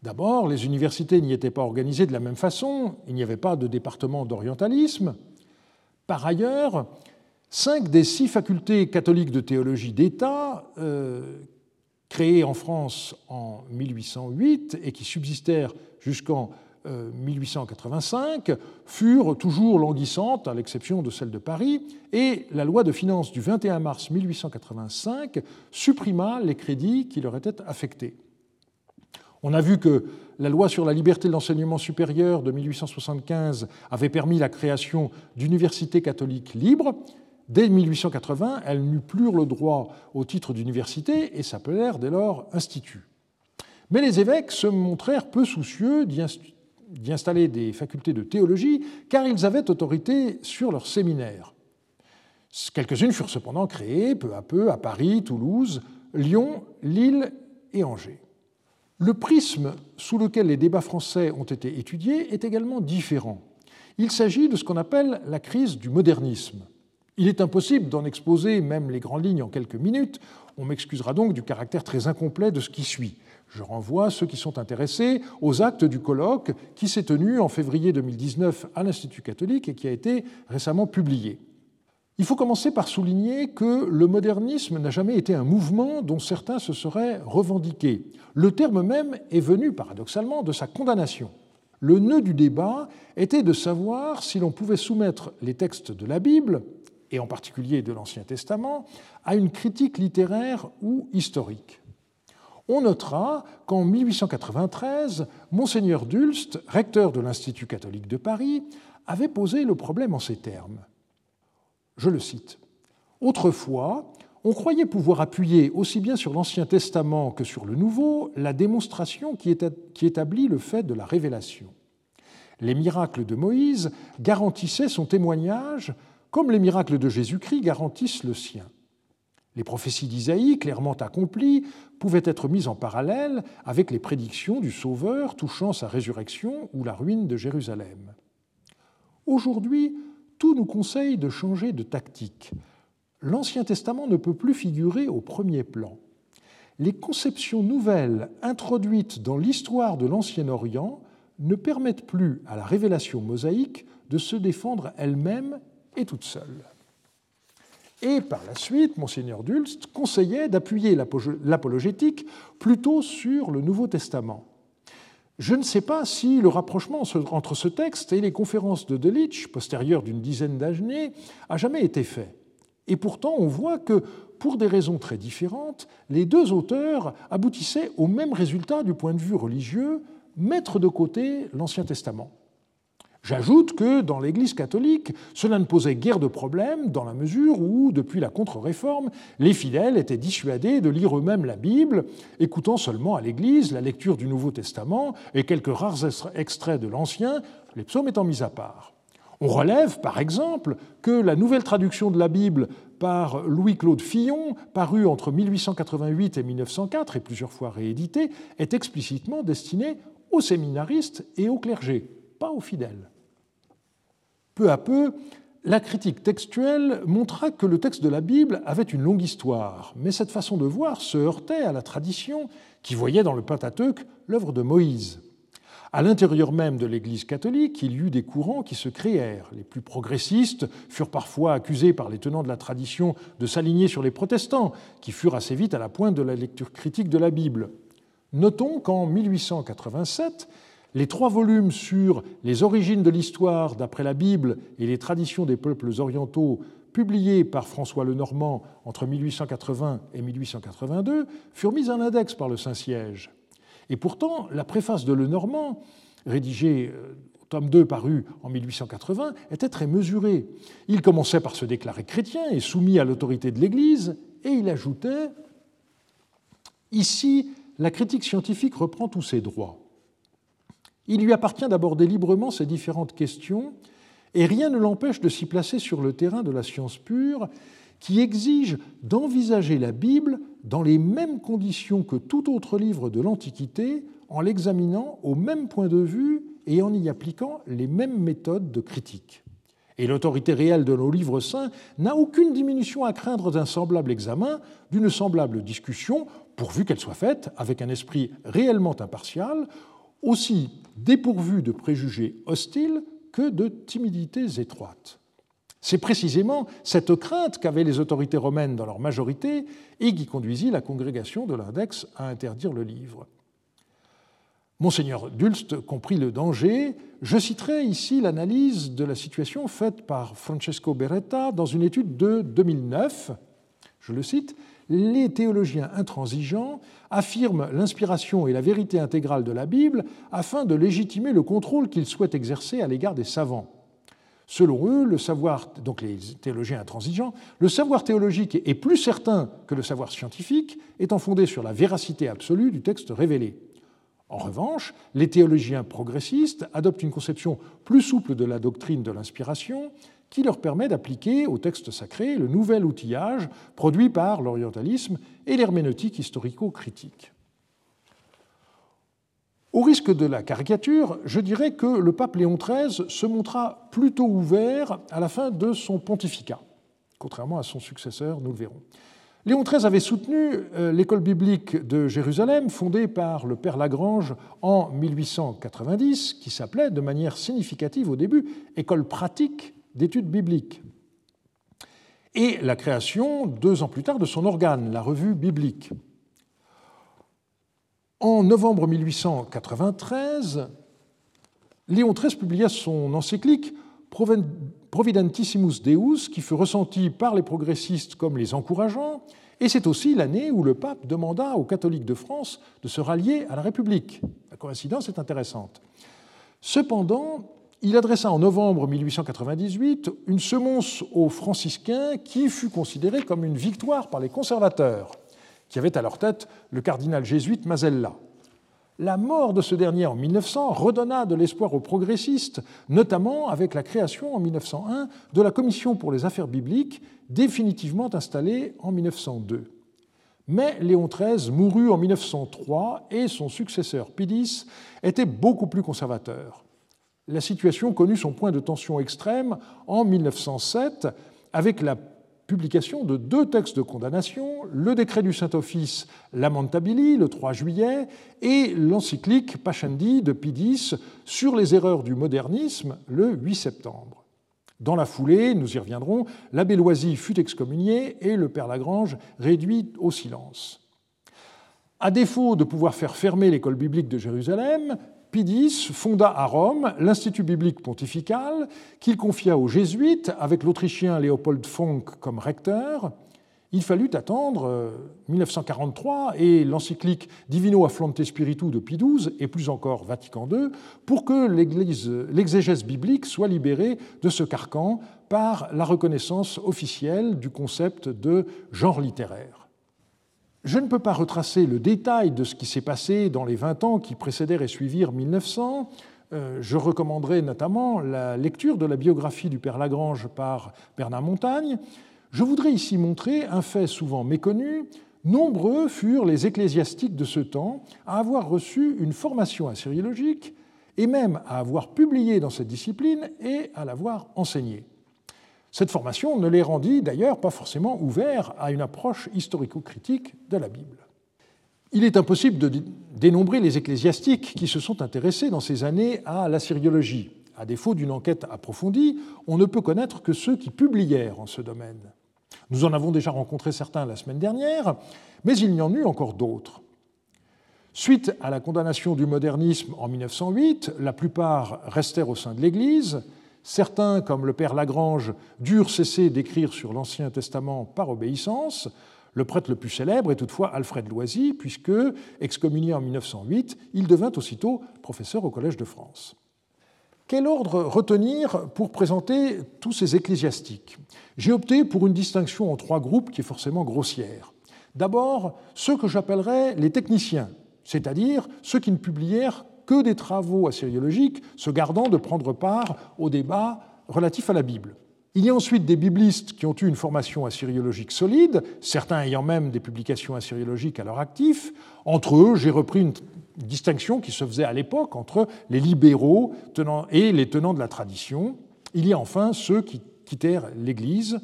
[SPEAKER 2] D'abord, les universités n'y étaient pas organisées de la même façon, il n'y avait pas de département d'orientalisme. Par ailleurs, cinq des six facultés catholiques de théologie d'État, euh, créés en France en 1808 et qui subsistèrent jusqu'en 1885, euh, furent toujours languissantes, à l'exception de celle de Paris, et la loi de finances du 21 mars 1885 supprima les crédits qui leur étaient affectés. On a vu que la loi sur la liberté de l'enseignement supérieur de 1875 avait permis la création d'universités catholiques libres, Dès 1880, elles n'eurent plus le droit au titre d'université et s'appelèrent dès lors instituts. Mais les évêques se montrèrent peu soucieux d'y installer des facultés de théologie, car ils avaient autorité sur leurs séminaires. Quelques-unes furent cependant créées peu à peu à Paris, Toulouse, Lyon, Lille et Angers. Le prisme sous lequel les débats français ont été étudiés est également différent. Il s'agit de ce qu'on appelle la crise du modernisme. Il est impossible d'en exposer même les grandes lignes en quelques minutes. On m'excusera donc du caractère très incomplet de ce qui suit. Je renvoie ceux qui sont intéressés aux actes du colloque qui s'est tenu en février 2019 à l'Institut catholique et qui a été récemment publié. Il faut commencer par souligner que le modernisme n'a jamais été un mouvement dont certains se seraient revendiqués. Le terme même est venu paradoxalement de sa condamnation. Le nœud du débat était de savoir si l'on pouvait soumettre les textes de la Bible, et en particulier de l'Ancien Testament, à une critique littéraire ou historique. On notera qu'en 1893, Monseigneur Dulst, recteur de l'Institut catholique de Paris, avait posé le problème en ces termes. Je le cite. Autrefois, on croyait pouvoir appuyer aussi bien sur l'Ancien Testament que sur le Nouveau la démonstration qui établit le fait de la révélation. Les miracles de Moïse garantissaient son témoignage comme les miracles de Jésus-Christ garantissent le sien. Les prophéties d'Isaïe, clairement accomplies, pouvaient être mises en parallèle avec les prédictions du Sauveur touchant sa résurrection ou la ruine de Jérusalem. Aujourd'hui, tout nous conseille de changer de tactique. L'Ancien Testament ne peut plus figurer au premier plan. Les conceptions nouvelles introduites dans l'histoire de l'Ancien Orient ne permettent plus à la révélation mosaïque de se défendre elle-même et toute seule. Et par la suite, Mgr Dulst conseillait d'appuyer l'apologétique plutôt sur le Nouveau Testament. Je ne sais pas si le rapprochement entre ce texte et les conférences de Delitzsch, postérieures d'une dizaine d'années, a jamais été fait. Et pourtant, on voit que, pour des raisons très différentes, les deux auteurs aboutissaient au même résultat du point de vue religieux, mettre de côté l'Ancien Testament. J'ajoute que dans l'Église catholique, cela ne posait guère de problème dans la mesure où, depuis la contre-réforme, les fidèles étaient dissuadés de lire eux-mêmes la Bible, écoutant seulement à l'Église la lecture du Nouveau Testament et quelques rares extraits de l'Ancien, les psaumes étant mis à part. On relève, par exemple, que la nouvelle traduction de la Bible par Louis-Claude Fillon, parue entre 1888 et 1904 et plusieurs fois rééditée, est explicitement destinée aux séminaristes et aux clergés, pas aux fidèles. Peu à peu, la critique textuelle montra que le texte de la Bible avait une longue histoire, mais cette façon de voir se heurtait à la tradition qui voyait dans le Pentateuque l'œuvre de Moïse. À l'intérieur même de l'Église catholique, il y eut des courants qui se créèrent. Les plus progressistes furent parfois accusés par les tenants de la tradition de s'aligner sur les protestants, qui furent assez vite à la pointe de la lecture critique de la Bible. Notons qu'en 1887, les trois volumes sur les origines de l'histoire d'après la Bible et les traditions des peuples orientaux, publiés par François Lenormand entre 1880 et 1882, furent mis en index par le Saint-Siège. Et pourtant, la préface de Lenormand, rédigée euh, au tome 2 paru en 1880, était très mesurée. Il commençait par se déclarer chrétien et soumis à l'autorité de l'Église, et il ajoutait Ici, la critique scientifique reprend tous ses droits. Il lui appartient d'aborder librement ces différentes questions, et rien ne l'empêche de s'y placer sur le terrain de la science pure, qui exige d'envisager la Bible dans les mêmes conditions que tout autre livre de l'Antiquité, en l'examinant au même point de vue et en y appliquant les mêmes méthodes de critique. Et l'autorité réelle de nos livres saints n'a aucune diminution à craindre d'un semblable examen, d'une semblable discussion, pourvu qu'elle soit faite avec un esprit réellement impartial, aussi dépourvu de préjugés hostiles que de timidités étroites. C'est précisément cette crainte qu'avaient les autorités romaines dans leur majorité et qui conduisit la congrégation de l'index à interdire le livre. Monseigneur Dulst comprit le danger. Je citerai ici l'analyse de la situation faite par Francesco Beretta dans une étude de 2009. Je le cite les théologiens intransigeants affirment l'inspiration et la vérité intégrale de la Bible afin de légitimer le contrôle qu'ils souhaitent exercer à l'égard des savants. Selon eux, le savoir, donc les théologiens intransigeants, le savoir théologique est plus certain que le savoir scientifique, étant fondé sur la véracité absolue du texte révélé. En revanche, les théologiens progressistes adoptent une conception plus souple de la doctrine de l'inspiration qui leur permet d'appliquer au texte sacré le nouvel outillage produit par l'orientalisme et l'herméneutique historico-critique. Au risque de la caricature, je dirais que le pape Léon XIII se montra plutôt ouvert à la fin de son pontificat, contrairement à son successeur, nous le verrons. Léon XIII avait soutenu euh, l'école biblique de Jérusalem, fondée par le père Lagrange en 1890, qui s'appelait de manière significative au début École pratique d'études bibliques. Et la création, deux ans plus tard, de son organe, la revue biblique. En novembre 1893, Léon XIII publia son encyclique Providentissimus Deus, qui fut ressenti par les progressistes comme les encourageants, et c'est aussi l'année où le pape demanda aux catholiques de France de se rallier à la République. La coïncidence est intéressante. Cependant, il adressa en novembre 1898 une semonce aux franciscains qui fut considérée comme une victoire par les conservateurs, qui avaient à leur tête le cardinal jésuite Mazella. La mort de ce dernier en 1900 redonna de l'espoir aux progressistes, notamment avec la création en 1901 de la Commission pour les affaires bibliques, définitivement installée en 1902. Mais Léon XIII mourut en 1903 et son successeur Pidis était beaucoup plus conservateur. La situation connut son point de tension extrême en 1907 avec la publication de deux textes de condamnation, le décret du Saint-Office Lamentabili le 3 juillet et l'encyclique Pascendi de Pidis sur les erreurs du modernisme le 8 septembre. Dans la foulée, nous y reviendrons, l'abbé Loisy fut excommunié et le père Lagrange réduit au silence. À défaut de pouvoir faire fermer l'école biblique de Jérusalem, Pidis fonda à Rome l'Institut biblique pontifical qu'il confia aux jésuites avec l'Autrichien Léopold Fonck comme recteur. Il fallut attendre 1943 euh, et l'encyclique Divino Afflante Spiritu de Pie XII et plus encore Vatican II pour que l'exégèse biblique soit libérée de ce carcan par la reconnaissance officielle du concept de genre littéraire. Je ne peux pas retracer le détail de ce qui s'est passé dans les 20 ans qui précédèrent et suivirent 1900. Euh, je recommanderai notamment la lecture de la biographie du Père Lagrange par Bernard Montagne. Je voudrais ici montrer un fait souvent méconnu. Nombreux furent les ecclésiastiques de ce temps à avoir reçu une formation assyriologique et même à avoir publié dans cette discipline et à l'avoir enseignée. Cette formation ne les rendit d'ailleurs pas forcément ouverts à une approche historico-critique de la Bible. Il est impossible de dénombrer les ecclésiastiques qui se sont intéressés dans ces années à l'assyriologie. À défaut d'une enquête approfondie, on ne peut connaître que ceux qui publièrent en ce domaine. Nous en avons déjà rencontré certains la semaine dernière, mais il y en eut encore d'autres. Suite à la condamnation du modernisme en 1908, la plupart restèrent au sein de l'Église, Certains, comme le père Lagrange, durent cesser d'écrire sur l'Ancien Testament par obéissance. Le prêtre le plus célèbre est toutefois Alfred Loisy, puisque, excommunié en 1908, il devint aussitôt professeur au Collège de France. Quel ordre retenir pour présenter tous ces ecclésiastiques? J'ai opté pour une distinction en trois groupes qui est forcément grossière. D'abord, ceux que j'appellerais les techniciens, c'est-à-dire ceux qui ne publièrent que des travaux assyriologiques, se gardant de prendre part au débat relatif à la Bible. Il y a ensuite des biblistes qui ont eu une formation assyriologique solide, certains ayant même des publications assyriologiques à leur actif. Entre eux, j'ai repris une distinction qui se faisait à l'époque entre les libéraux et les tenants de la tradition. Il y a enfin ceux qui quittèrent l'Église.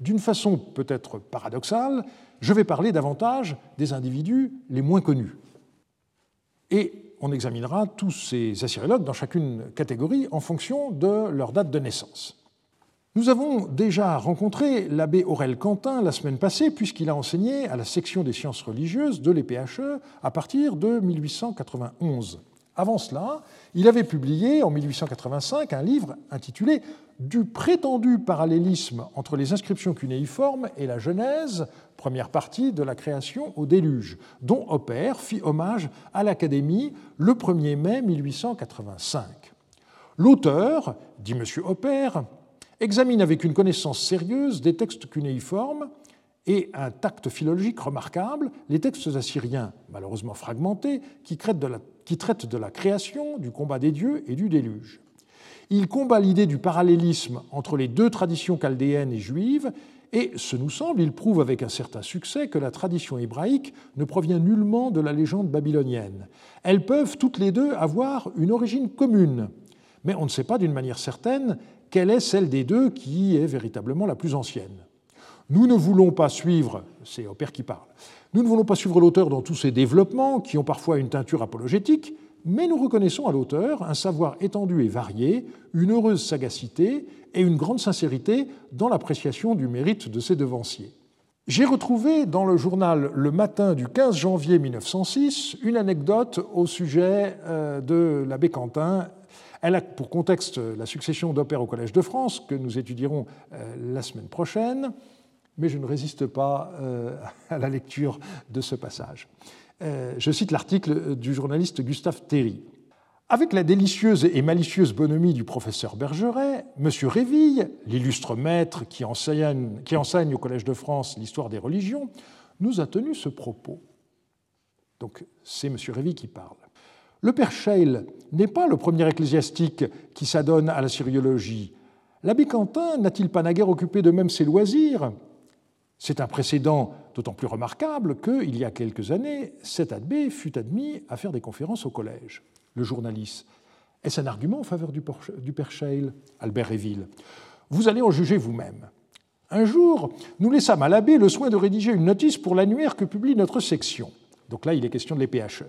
[SPEAKER 2] D'une façon peut-être paradoxale, je vais parler davantage des individus les moins connus. Et on examinera tous ces assyriologues dans chacune catégorie en fonction de leur date de naissance. Nous avons déjà rencontré l'abbé Aurel Quentin la semaine passée, puisqu'il a enseigné à la section des sciences religieuses de l'EPHE à partir de 1891. Avant cela, il avait publié en 1885 un livre intitulé Du prétendu parallélisme entre les inscriptions cunéiformes et la Genèse, première partie de la création au déluge, dont Hopper fit hommage à l'Académie le 1er mai 1885. L'auteur, dit M. Hopper, examine avec une connaissance sérieuse des textes cunéiformes et un tact philologique remarquable les textes assyriens, malheureusement fragmentés, qui traitent, qui traitent de la création, du combat des dieux et du déluge. Il combat l'idée du parallélisme entre les deux traditions chaldéennes et juives et ce nous semble, il prouve avec un certain succès que la tradition hébraïque ne provient nullement de la légende babylonienne. Elles peuvent toutes les deux avoir une origine commune, mais on ne sait pas d'une manière certaine quelle est celle des deux qui est véritablement la plus ancienne. Nous ne voulons pas suivre, c'est qui parle, nous ne voulons pas suivre l'auteur dans tous ses développements qui ont parfois une teinture apologétique, mais nous reconnaissons à l'auteur un savoir étendu et varié, une heureuse sagacité et une grande sincérité dans l'appréciation du mérite de ses devanciers. J'ai retrouvé dans le journal Le Matin du 15 janvier 1906 une anecdote au sujet euh, de l'abbé Quentin. Elle a pour contexte la succession d'opères au Collège de France que nous étudierons euh, la semaine prochaine, mais je ne résiste pas euh, à la lecture de ce passage. Je cite l'article du journaliste Gustave Théry. Avec la délicieuse et malicieuse bonhomie du professeur Bergeret, M. Réville, l'illustre maître qui enseigne, qui enseigne, au Collège de France l'histoire des religions, nous a tenu ce propos. Donc c'est M. Réville qui parle. Le père Scheil n'est pas le premier ecclésiastique qui s'adonne à la syriologie. L'abbé Quentin n'a-t-il pas naguère occupé de même ses loisirs? C'est un précédent d'autant plus remarquable qu'il y a quelques années, cet abbé fut admis à faire des conférences au collège le journaliste. Est-ce un argument en faveur du, père Scheil Albert Réville. Vous allez en juger vous-même. Un jour, nous laissâmes à l'abbé le soin de rédiger une notice pour l'annuaire que publie notre section. Donc là, il est question de l'EPHE.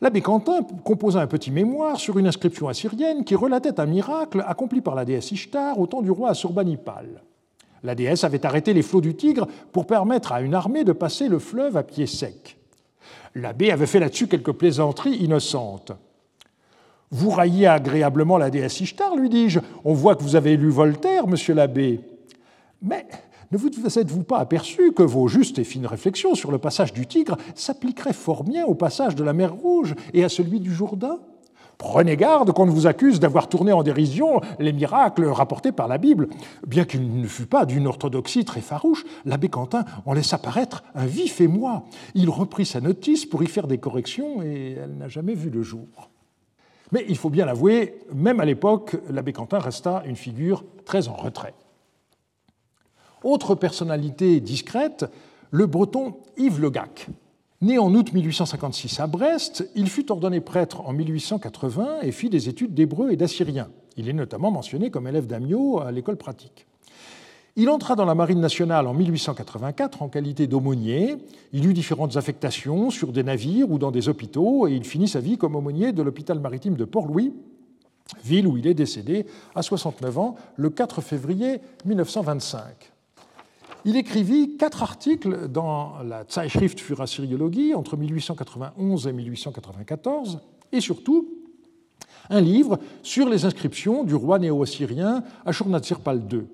[SPEAKER 2] L'abbé Quentin composa un petit mémoire sur une inscription assyrienne qui relatait un miracle accompli par la déesse Ishtar au temps du roi Assurbanipal. La déesse avait arrêté les flots du Tigre pour permettre à une armée de passer le fleuve à pied sec. L'abbé avait fait là-dessus quelques plaisanteries innocentes. Vous raillez agréablement la déesse Ishtar, lui dis-je. On voit que vous avez lu Voltaire, monsieur l'abbé. Mais ne vous êtes-vous pas aperçu que vos justes et fines réflexions sur le passage du Tigre s'appliqueraient fort bien au passage de la mer Rouge et à celui du Jourdain? Prenez garde qu'on ne vous accuse d'avoir tourné en dérision les miracles rapportés par la Bible. Bien qu'il ne fût pas d'une orthodoxie très farouche, l'abbé Quentin en laissa paraître un vif émoi. Il reprit sa notice pour y faire des corrections et elle n'a jamais vu le jour. Mais il faut bien l'avouer, même à l'époque, l'abbé Quentin resta une figure très en retrait. Autre personnalité discrète, le breton Yves Le Gac. Né en août 1856 à Brest, il fut ordonné prêtre en 1880 et fit des études d'hébreu et d'assyrien. Il est notamment mentionné comme élève d'Amiot à l'école pratique. Il entra dans la marine nationale en 1884 en qualité d'aumônier. Il eut différentes affectations sur des navires ou dans des hôpitaux et il finit sa vie comme aumônier de l'hôpital maritime de Port-Louis, ville où il est décédé à 69 ans le 4 février 1925. Il écrivit quatre articles dans la Zeitschrift für Assyriologie entre 1891 et 1894, et surtout un livre sur les inscriptions du roi néo-assyrien Ashurnasirpal II.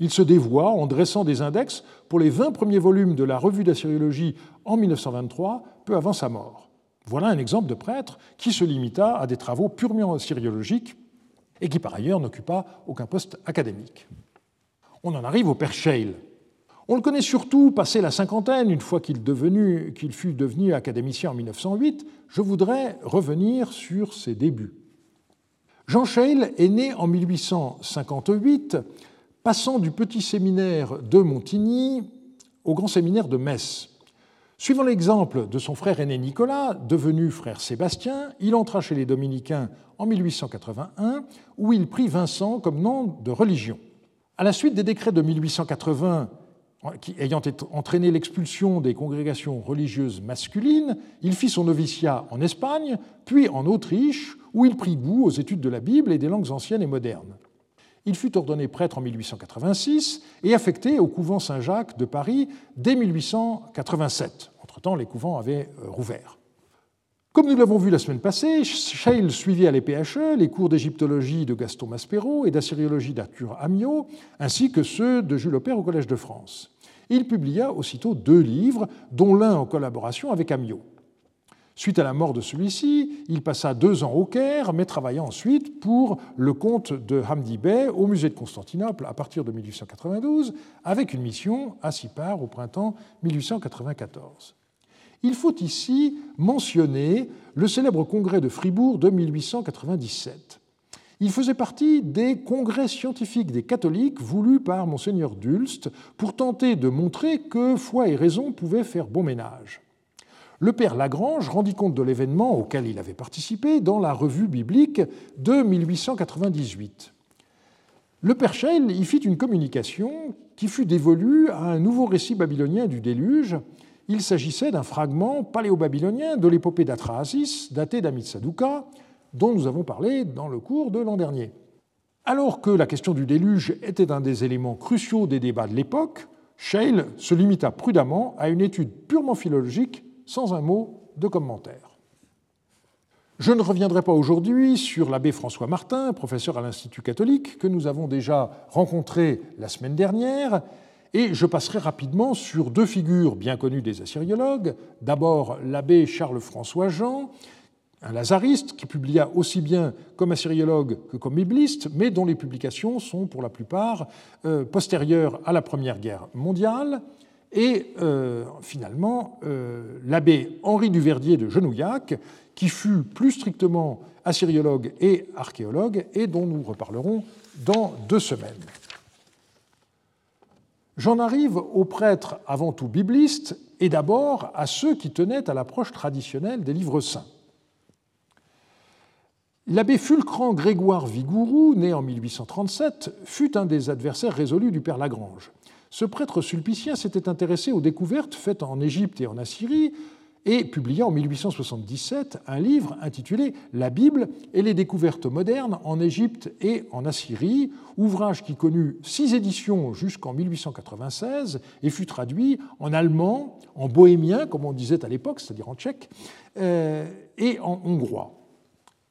[SPEAKER 2] Il se dévoie en dressant des index pour les 20 premiers volumes de la Revue d'Assyriologie en 1923, peu avant sa mort. Voilà un exemple de prêtre qui se limita à des travaux purement assyriologiques et qui par ailleurs n'occupa aucun poste académique. On en arrive au père Scheil, on le connaît surtout passé la cinquantaine, une fois qu'il fut devenu académicien en 1908. Je voudrais revenir sur ses débuts. Jean Scheil est né en 1858, passant du petit séminaire de Montigny au grand séminaire de Metz. Suivant l'exemple de son frère aîné Nicolas, devenu frère Sébastien, il entra chez les dominicains en 1881, où il prit Vincent comme nom de religion. À la suite des décrets de 1880 ayant entraîné l'expulsion des congrégations religieuses masculines, il fit son noviciat en Espagne, puis en Autriche, où il prit goût aux études de la Bible et des langues anciennes et modernes. Il fut ordonné prêtre en 1886 et affecté au couvent Saint-Jacques de Paris dès 1887. Entre-temps, les couvents avaient euh, rouvert. Comme nous l'avons vu la semaine passée, Scheil suivit à l'EPHE les cours d'égyptologie de Gaston Maspero et d'assyriologie d'Arthur Amiot, ainsi que ceux de Jules Aubert au Collège de France. Il publia aussitôt deux livres, dont l'un en collaboration avec Amiot. Suite à la mort de celui-ci, il passa deux ans au Caire, mais travailla ensuite pour le compte de Hamdi Bey au musée de Constantinople à partir de 1892, avec une mission à Sipar au printemps 1894. Il faut ici mentionner le célèbre congrès de Fribourg de 1897. Il faisait partie des congrès scientifiques des catholiques voulus par monseigneur Dulst pour tenter de montrer que foi et raison pouvaient faire bon ménage. Le père Lagrange rendit compte de l'événement auquel il avait participé dans la revue biblique de 1898. Le père Scheil y fit une communication qui fut dévolue à un nouveau récit babylonien du déluge il s'agissait d'un fragment paléo-babylonien de l'épopée d'Atrahasis, daté d'Amitsaduka, dont nous avons parlé dans le cours de l'an dernier. Alors que la question du déluge était un des éléments cruciaux des débats de l'époque, Scheil se limita prudemment à une étude purement philologique, sans un mot de commentaire. Je ne reviendrai pas aujourd'hui sur l'abbé François Martin, professeur à l'Institut catholique, que nous avons déjà rencontré la semaine dernière et je passerai rapidement sur deux figures bien connues des assyriologues. D'abord, l'abbé Charles-François Jean, un lazariste qui publia aussi bien comme assyriologue que comme bibliste, mais dont les publications sont pour la plupart euh, postérieures à la Première Guerre mondiale. Et euh, finalement, euh, l'abbé Henri Duverdier de Genouillac, qui fut plus strictement assyriologue et archéologue, et dont nous reparlerons dans deux semaines. J'en arrive aux prêtres avant tout biblistes et d'abord à ceux qui tenaient à l'approche traditionnelle des livres saints. L'abbé Fulcran Grégoire Vigourou, né en 1837, fut un des adversaires résolus du père Lagrange. Ce prêtre sulpicien s'était intéressé aux découvertes faites en Égypte et en Assyrie et publia en 1877 un livre intitulé La Bible et les découvertes modernes en Égypte et en Assyrie, ouvrage qui connut six éditions jusqu'en 1896 et fut traduit en allemand, en bohémien, comme on disait à l'époque, c'est-à-dire en tchèque, euh, et en hongrois.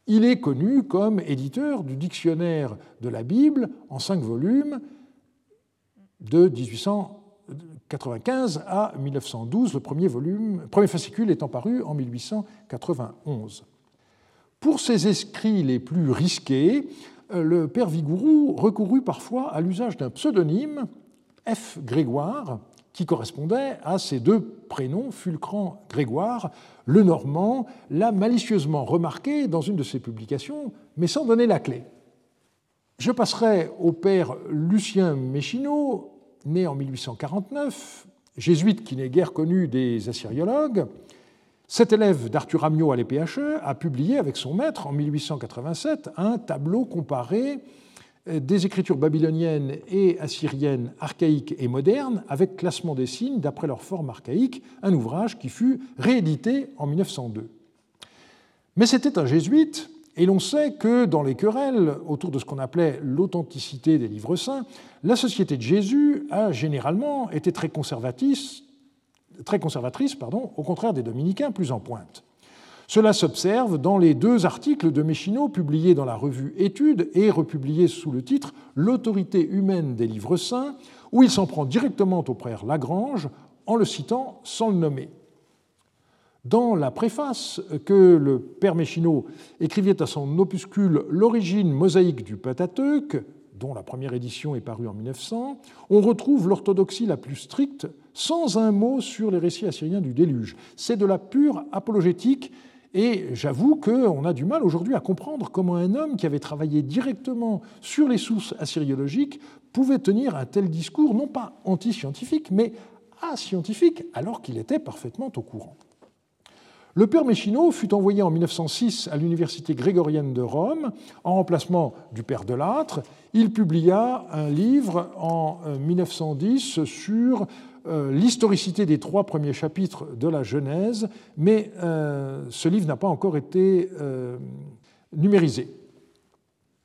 [SPEAKER 2] Il est connu comme éditeur du dictionnaire de la Bible en cinq volumes de 1800 1995 à 1912, le premier volume, premier fascicule étant paru en 1891. Pour ses écrits les plus risqués, euh, le père Vigourou recourut parfois à l'usage d'un pseudonyme, F. Grégoire, qui correspondait à ses deux prénoms, Fulcran Grégoire. Le Normand l'a malicieusement remarqué dans une de ses publications, mais sans donner la clé. Je passerai au père Lucien Méchineau, né en 1849, jésuite qui n'est guère connu des assyriologues, cet élève d'Arthur Amiot à l'EPHE a publié avec son maître en 1887 un tableau comparé des écritures babyloniennes et assyriennes archaïques et modernes avec classement des signes d'après leur forme archaïque, un ouvrage qui fut réédité en 1902. Mais c'était un jésuite et l'on sait que dans les querelles autour de ce qu'on appelait l'authenticité des livres saints, la Société de Jésus a généralement été très conservatrice, très conservatrice au contraire des dominicains plus en pointe. Cela s'observe dans les deux articles de Méchineau publiés dans la revue Études et republiés sous le titre L'autorité humaine des livres saints, où il s'en prend directement au frère Lagrange en le citant sans le nommer. Dans la préface que le père Méchineau écrivait à son opuscule L'origine mosaïque du Pentateuque, dont la première édition est parue en 1900, on retrouve l'orthodoxie la plus stricte, sans un mot sur les récits assyriens du déluge. C'est de la pure apologétique, et j'avoue qu'on a du mal aujourd'hui à comprendre comment un homme qui avait travaillé directement sur les sources assyriologiques pouvait tenir un tel discours, non pas anti-scientifique, mais ascientifique, alors qu'il était parfaitement au courant. Le père Méchineau fut envoyé en 1906 à l'université grégorienne de Rome en remplacement du père Delattre. Il publia un livre en 1910 euh, sur euh, l'historicité des trois premiers chapitres de la Genèse, mais euh, ce livre n'a pas encore été numérisé.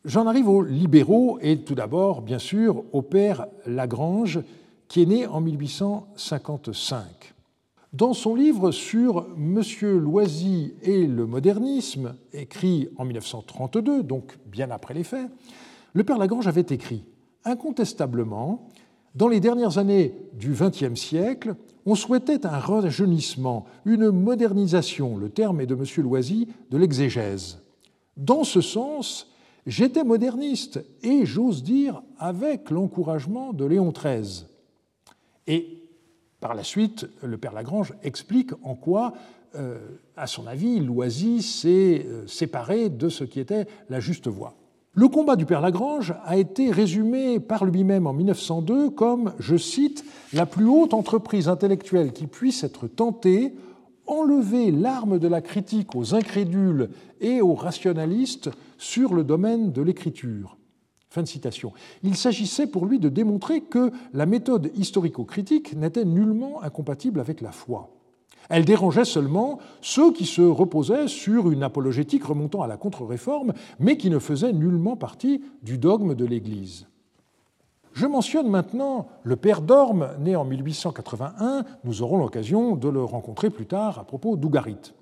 [SPEAKER 2] J'en arrive aux libéraux et tout d'abord, bien sûr, au père Lagrange, qui est né en 1855. Dans son livre sur Monsieur Loisy et le modernisme, écrit en 1932, donc bien après les faits, le père Lagrange avait écrit Incontestablement, dans les dernières années du XXe siècle, on souhaitait un rajeunissement, une modernisation, le terme est de M. Loisy, de l'exégèse. Dans ce sens, j'étais moderniste et, j'ose dire, avec l'encouragement de Léon XIII. Et par la suite, le père Lagrange explique en quoi, euh, à son avis, Loisy s'est euh, séparé de ce qui était la juste voie. Le combat du père Lagrange a été résumé par lui-même en 1902 comme, je cite, la plus haute entreprise intellectuelle qui puisse être tentée, enlever l'arme de la critique aux incrédules et aux rationalistes sur le domaine de l'écriture. Fin de citation. Il s'agissait pour lui de démontrer que la méthode historico-critique n'était nullement incompatible avec la foi. Elle dérangeait seulement ceux qui se reposaient sur une apologétique remontant à la contre-réforme, mais qui ne faisait nullement partie du dogme de l'Église. Je mentionne maintenant le père d'Orme, né en 1881. Nous aurons l'occasion de le rencontrer plus tard à propos d'Ougarit.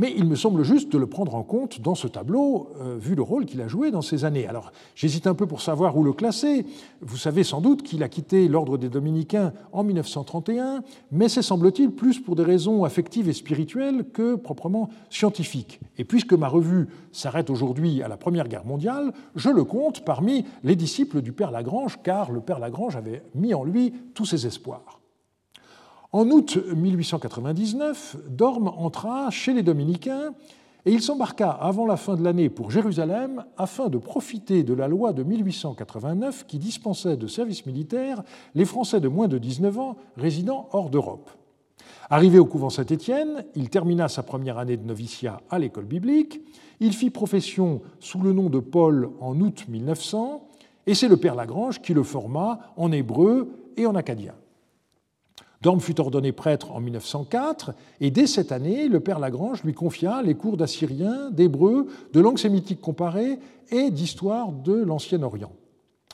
[SPEAKER 2] Mais il me semble juste de le prendre en compte dans ce tableau, euh, vu le rôle qu'il a joué dans ces années. Alors, j'hésite un peu pour savoir où le classer. Vous savez sans doute qu'il a quitté l'ordre des Dominicains en 1931, mais c'est, semble-t-il, plus pour des raisons affectives et spirituelles que proprement scientifiques. Et puisque ma revue s'arrête aujourd'hui à la Première Guerre mondiale, je le compte parmi les disciples du Père Lagrange, car le Père Lagrange avait mis en lui tous ses espoirs. En août 1899, Dorme entra chez les dominicains et il s'embarqua avant la fin de l'année pour Jérusalem afin de profiter de la loi de 1889 qui dispensait de service militaire les Français de moins de 19 ans résidant hors d'Europe. Arrivé au couvent Saint-Étienne, il termina sa première année de noviciat à l'école biblique. Il fit profession sous le nom de Paul en août 1900, et c'est le père Lagrange qui le forma en hébreu et en acadien. Dorme fut ordonné prêtre en 1904 et dès cette année, le père Lagrange lui confia les cours d'assyrien, d'hébreu, de langue sémitique comparée et d'histoire de l'Ancien Orient.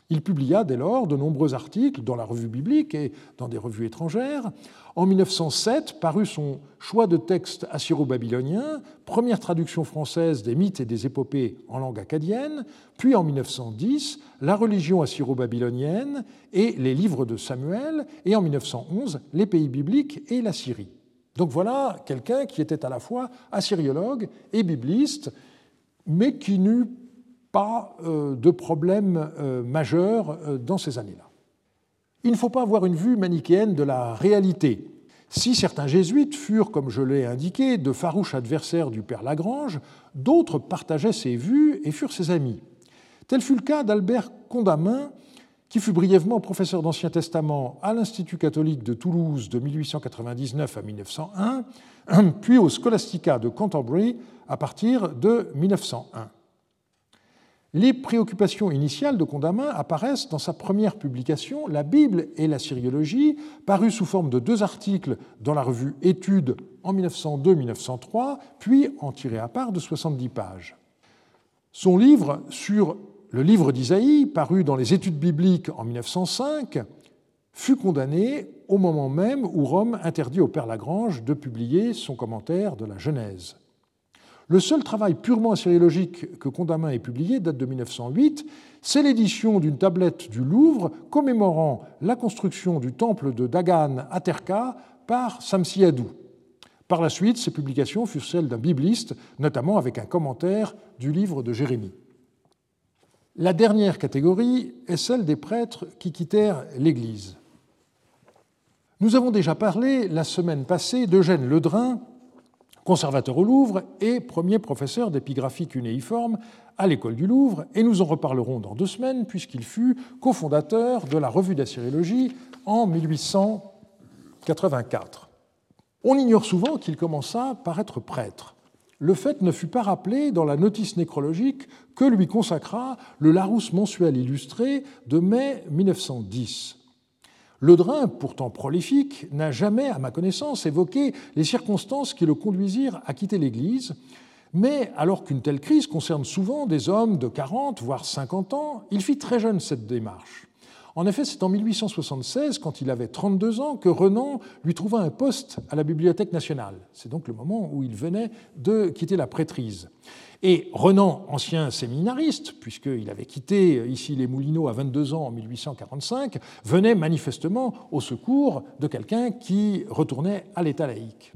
[SPEAKER 2] Il publia dès lors de nombreux articles dans la revue biblique et dans des revues étrangères. En 1907 parut son Choix de textes assyro-babyloniens, première traduction française des mythes et des épopées en langue acadienne, puis en 1910 La religion assyro-babylonienne et les livres de Samuel, et en 1911 Les pays bibliques et la Syrie. Donc voilà quelqu'un qui était à la fois assyriologue et bibliste, mais qui n'eut pas euh, de problème euh, majeur euh, dans ces années-là. Il ne faut pas avoir une vue manichéenne de la réalité. Si certains jésuites furent, comme je l'ai indiqué, de farouches adversaires du père Lagrange, d'autres partageaient ses vues et furent ses amis. Tel fut le cas d'Albert Condamin, qui fut brièvement professeur d'Ancien Testament à l'Institut catholique de Toulouse de 1899 à 1901, puis au Scholastica de Canterbury à partir de 1901. Les préoccupations initiales de Condamin apparaissent dans sa première publication, La Bible et la Syriologie, parue sous forme de deux articles dans la revue Études en 1902-1903, puis en tiré à part de 70 pages. Son livre sur le livre d'Isaïe, paru dans les Études bibliques en 1905, fut condamné au moment même où Rome interdit au Père Lagrange de publier son commentaire de la Genèse. Le seul travail purement assyriologique que Condamin ait publié date de 1908. C'est l'édition d'une tablette du Louvre commémorant la construction du temple de Dagan à Terka par Samsiadou. Par la suite, ces publications furent celles d'un bibliste, notamment avec un commentaire du livre de Jérémie. La dernière catégorie est celle des prêtres qui quittèrent l'Église. Nous avons déjà parlé la semaine passée d'Eugène Ledrin, conservateur au Louvre et premier professeur d'épigraphie cunéiforme à l'école du Louvre, et nous en reparlerons dans deux semaines puisqu'il fut cofondateur de la revue d'assyriologie en 1884. On ignore souvent qu'il commença par être prêtre. Le fait ne fut pas rappelé dans la notice nécrologique que lui consacra le Larousse mensuel illustré de mai 1910. Ledrin, pourtant prolifique, n'a jamais, à ma connaissance, évoqué les circonstances qui le conduisirent à quitter l'Église, mais alors qu'une telle crise concerne souvent des hommes de 40, voire 50 ans, il fit très jeune cette démarche. En effet, c'est en 1876, quand il avait 32 ans, que Renan lui trouva un poste à la Bibliothèque nationale. C'est donc le moment où il venait de quitter la prêtrise. Et Renan, ancien séminariste, puisqu'il avait quitté ici les Moulineaux à 22 ans en 1845, venait manifestement au secours de quelqu'un qui retournait à l'état laïque.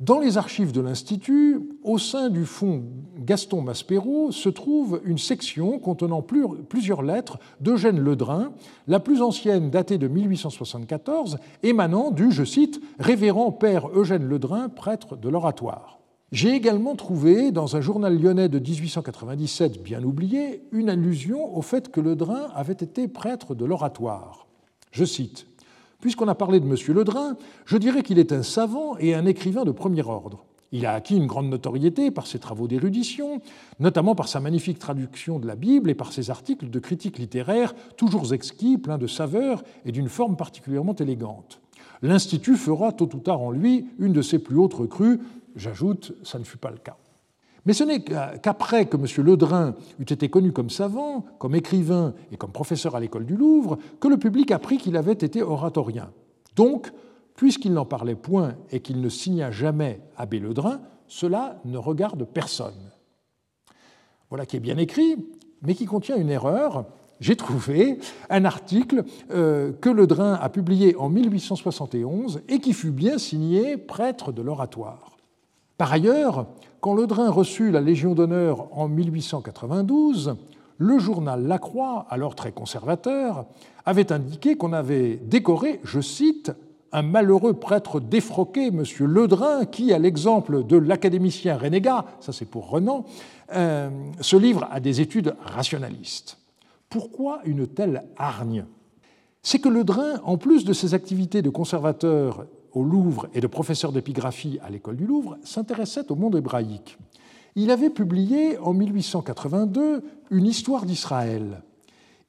[SPEAKER 2] Dans les archives de l'Institut, au sein du fonds Gaston Maspero, se trouve une section contenant plusieurs lettres d'Eugène Ledrin, la plus ancienne datée de 1874, émanant du, je cite, révérend père Eugène Ledrin, prêtre de l'oratoire. J'ai également trouvé, dans un journal lyonnais de 1897 bien oublié, une allusion au fait que Ledrin avait été prêtre de l'oratoire. Je cite Puisqu'on a parlé de M. Ledrin, je dirais qu'il est un savant et un écrivain de premier ordre. Il a acquis une grande notoriété par ses travaux d'érudition, notamment par sa magnifique traduction de la Bible et par ses articles de critique littéraire, toujours exquis, pleins de saveur et d'une forme particulièrement élégante. L'Institut fera tôt ou tard en lui une de ses plus hautes recrues, J'ajoute, ça ne fut pas le cas. Mais ce n'est qu'après que M. Ledrin eut été connu comme savant, comme écrivain et comme professeur à l'école du Louvre que le public apprit qu'il avait été oratorien. Donc, puisqu'il n'en parlait point et qu'il ne signa jamais Abbé Ledrin, cela ne regarde personne. Voilà qui est bien écrit, mais qui contient une erreur. J'ai trouvé un article euh, que Ledrin a publié en 1871 et qui fut bien signé prêtre de l'oratoire. Par ailleurs, quand Ledrin reçut la Légion d'honneur en 1892, le journal La Croix, alors très conservateur, avait indiqué qu'on avait décoré, je cite, un malheureux prêtre défroqué, M. Ledrin, qui, à l'exemple de l'académicien renégat, ça c'est pour Renan, euh, se livre à des études rationalistes. Pourquoi une telle hargne? C'est que Ledrin, en plus de ses activités de conservateur au Louvre et de professeur d'épigraphie à l'école du Louvre, s'intéressait au monde hébraïque. Il avait publié en 1882 une histoire d'Israël.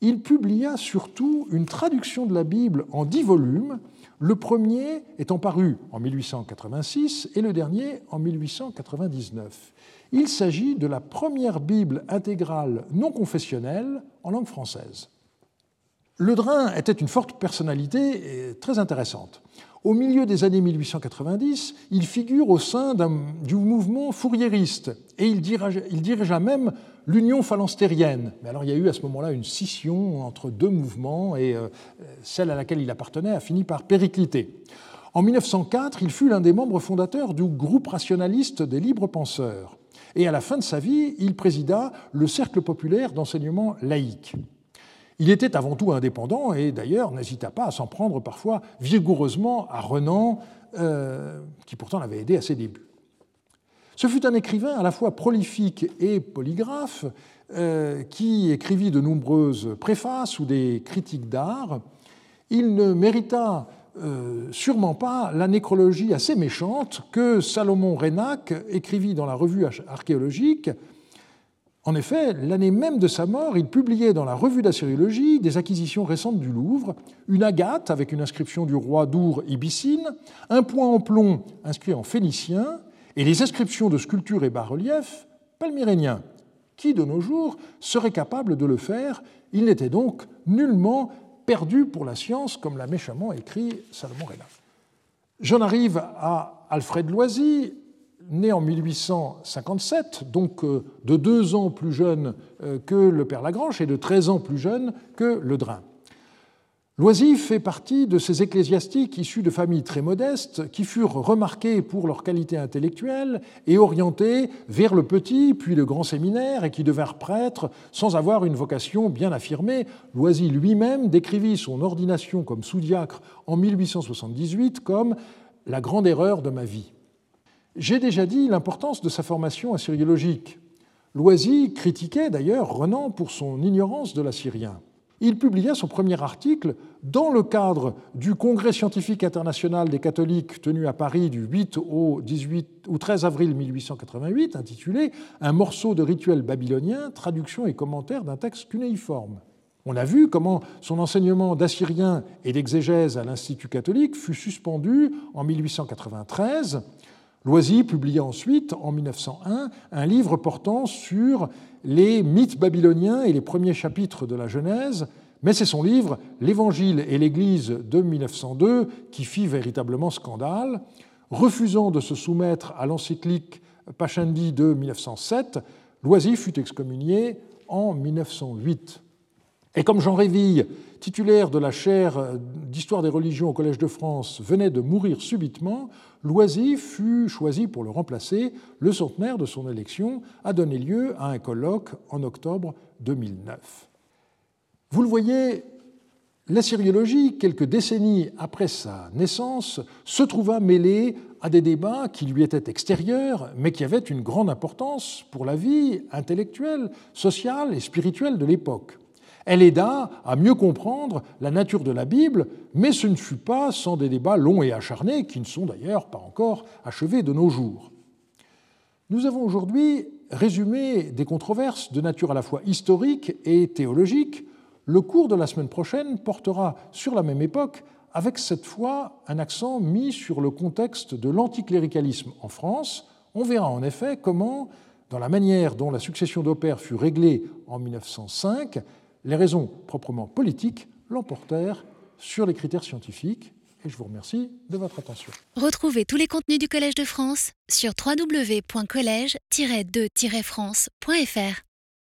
[SPEAKER 2] Il publia surtout une traduction de la Bible en dix volumes, le premier étant paru en 1886 et le dernier en 1899. Il s'agit de la première Bible intégrale non confessionnelle en langue française. Le Drain était une forte personnalité très intéressante. Au milieu des années 1890, il figure au sein du mouvement fourriériste et il dirigea, même l'Union phalanstérienne. Mais alors il y a eu à ce moment-là une scission entre deux mouvements et euh, celle à laquelle il appartenait a fini par péricliter. En 1904, il fut l'un des membres fondateurs du groupe rationaliste des libres penseurs. Et à la fin de sa vie, il présida le Cercle populaire d'enseignement laïque. Il était avant tout indépendant et d'ailleurs n'hésita pas à s'en prendre parfois vigoureusement à Renan, euh, qui pourtant l'avait aidé à ses débuts. Ce fut un écrivain à la fois prolifique et polygraphe euh, qui écrivit de nombreuses préfaces ou des critiques d'art. Il ne mérita euh, sûrement pas la nécrologie assez méchante que Salomon Reynac écrivit dans la revue archéologique en effet, l'année même de sa mort, il publiait dans la revue d'Assyriologie des acquisitions récentes du Louvre, une agate avec une inscription du roi d'Our Ibicine, un point en plomb inscrit en phénicien, et les inscriptions de sculptures et bas-reliefs palmyréniens. Qui, de nos jours, serait capable de le faire? Il n'était donc nullement perdu pour la science, comme l'a méchamment écrit Salomon Reynac. J'en arrive à Alfred Loisy, né en 1857, donc euh, de deux ans plus jeune euh, que le père Lagrange et de 13 ans plus jeune que le Drain. Loisy fait partie de ces ecclésiastiques issus de familles très modestes qui furent remarqués pour leur qualité intellectuelle et orientés vers le petit puis le grand séminaire et qui devinrent prêtres sans avoir une vocation bien affirmée. Loisy lui-même décrivit son ordination comme sous-diacre en 1878 comme la grande erreur de ma vie. J'ai déjà dit l'importance de sa formation assyriologique. Loisy critiquait d'ailleurs Renan pour son ignorance de l'assyrien. Il publia son premier article dans le cadre du Congrès scientifique international des catholiques tenu à Paris du 8 au, 18, 13 avril 1888, intitulé Un morceau de rituel babylonien, traduction et commentaire d'un texte cunéiforme. On a vu comment son enseignement d'assyrien et d'exégèse à l'Institut catholique fut suspendu en 1893 Loisy publia ensuite, en 1901, un livre portant sur les mythes babyloniens et les premiers chapitres de la Genèse, mais c'est son livre L'Évangile et l'Église de 1902 qui fit véritablement scandale. Refusant de se soumettre à l'encyclique Pachandi de 1907, Loisy fut excommunié en 1908. Et comme Jean Réville, titulaire de la chaire d'histoire des religions au Collège de France, venait de mourir subitement, Loisy fut choisi pour le remplacer. Le centenaire de son élection a donné lieu à un colloque en octobre 2009. Vous le voyez, la syriologie, quelques décennies après sa naissance, se trouva mêlée à des débats qui lui étaient extérieurs, mais qui avaient une grande importance pour la vie intellectuelle, sociale et spirituelle de l'époque. Elle aida à mieux comprendre la nature de la Bible, mais ce ne fut pas sans des débats longs et acharnés, qui ne sont d'ailleurs pas encore achevés de nos jours. Nous avons aujourd'hui résumé des controverses de nature à la fois historique et théologique. Le cours de la semaine prochaine portera sur la même époque, avec cette fois un accent mis sur le contexte de l'anticléricalisme en France. On verra en effet comment, dans la manière dont la succession d'opères fut réglée en 1905, les raisons proprement politiques l'emportèrent sur les critères scientifiques. Et je vous remercie de votre attention.
[SPEAKER 1] Retrouvez tous les contenus du Collège de France sur www.colège-2-france.fr.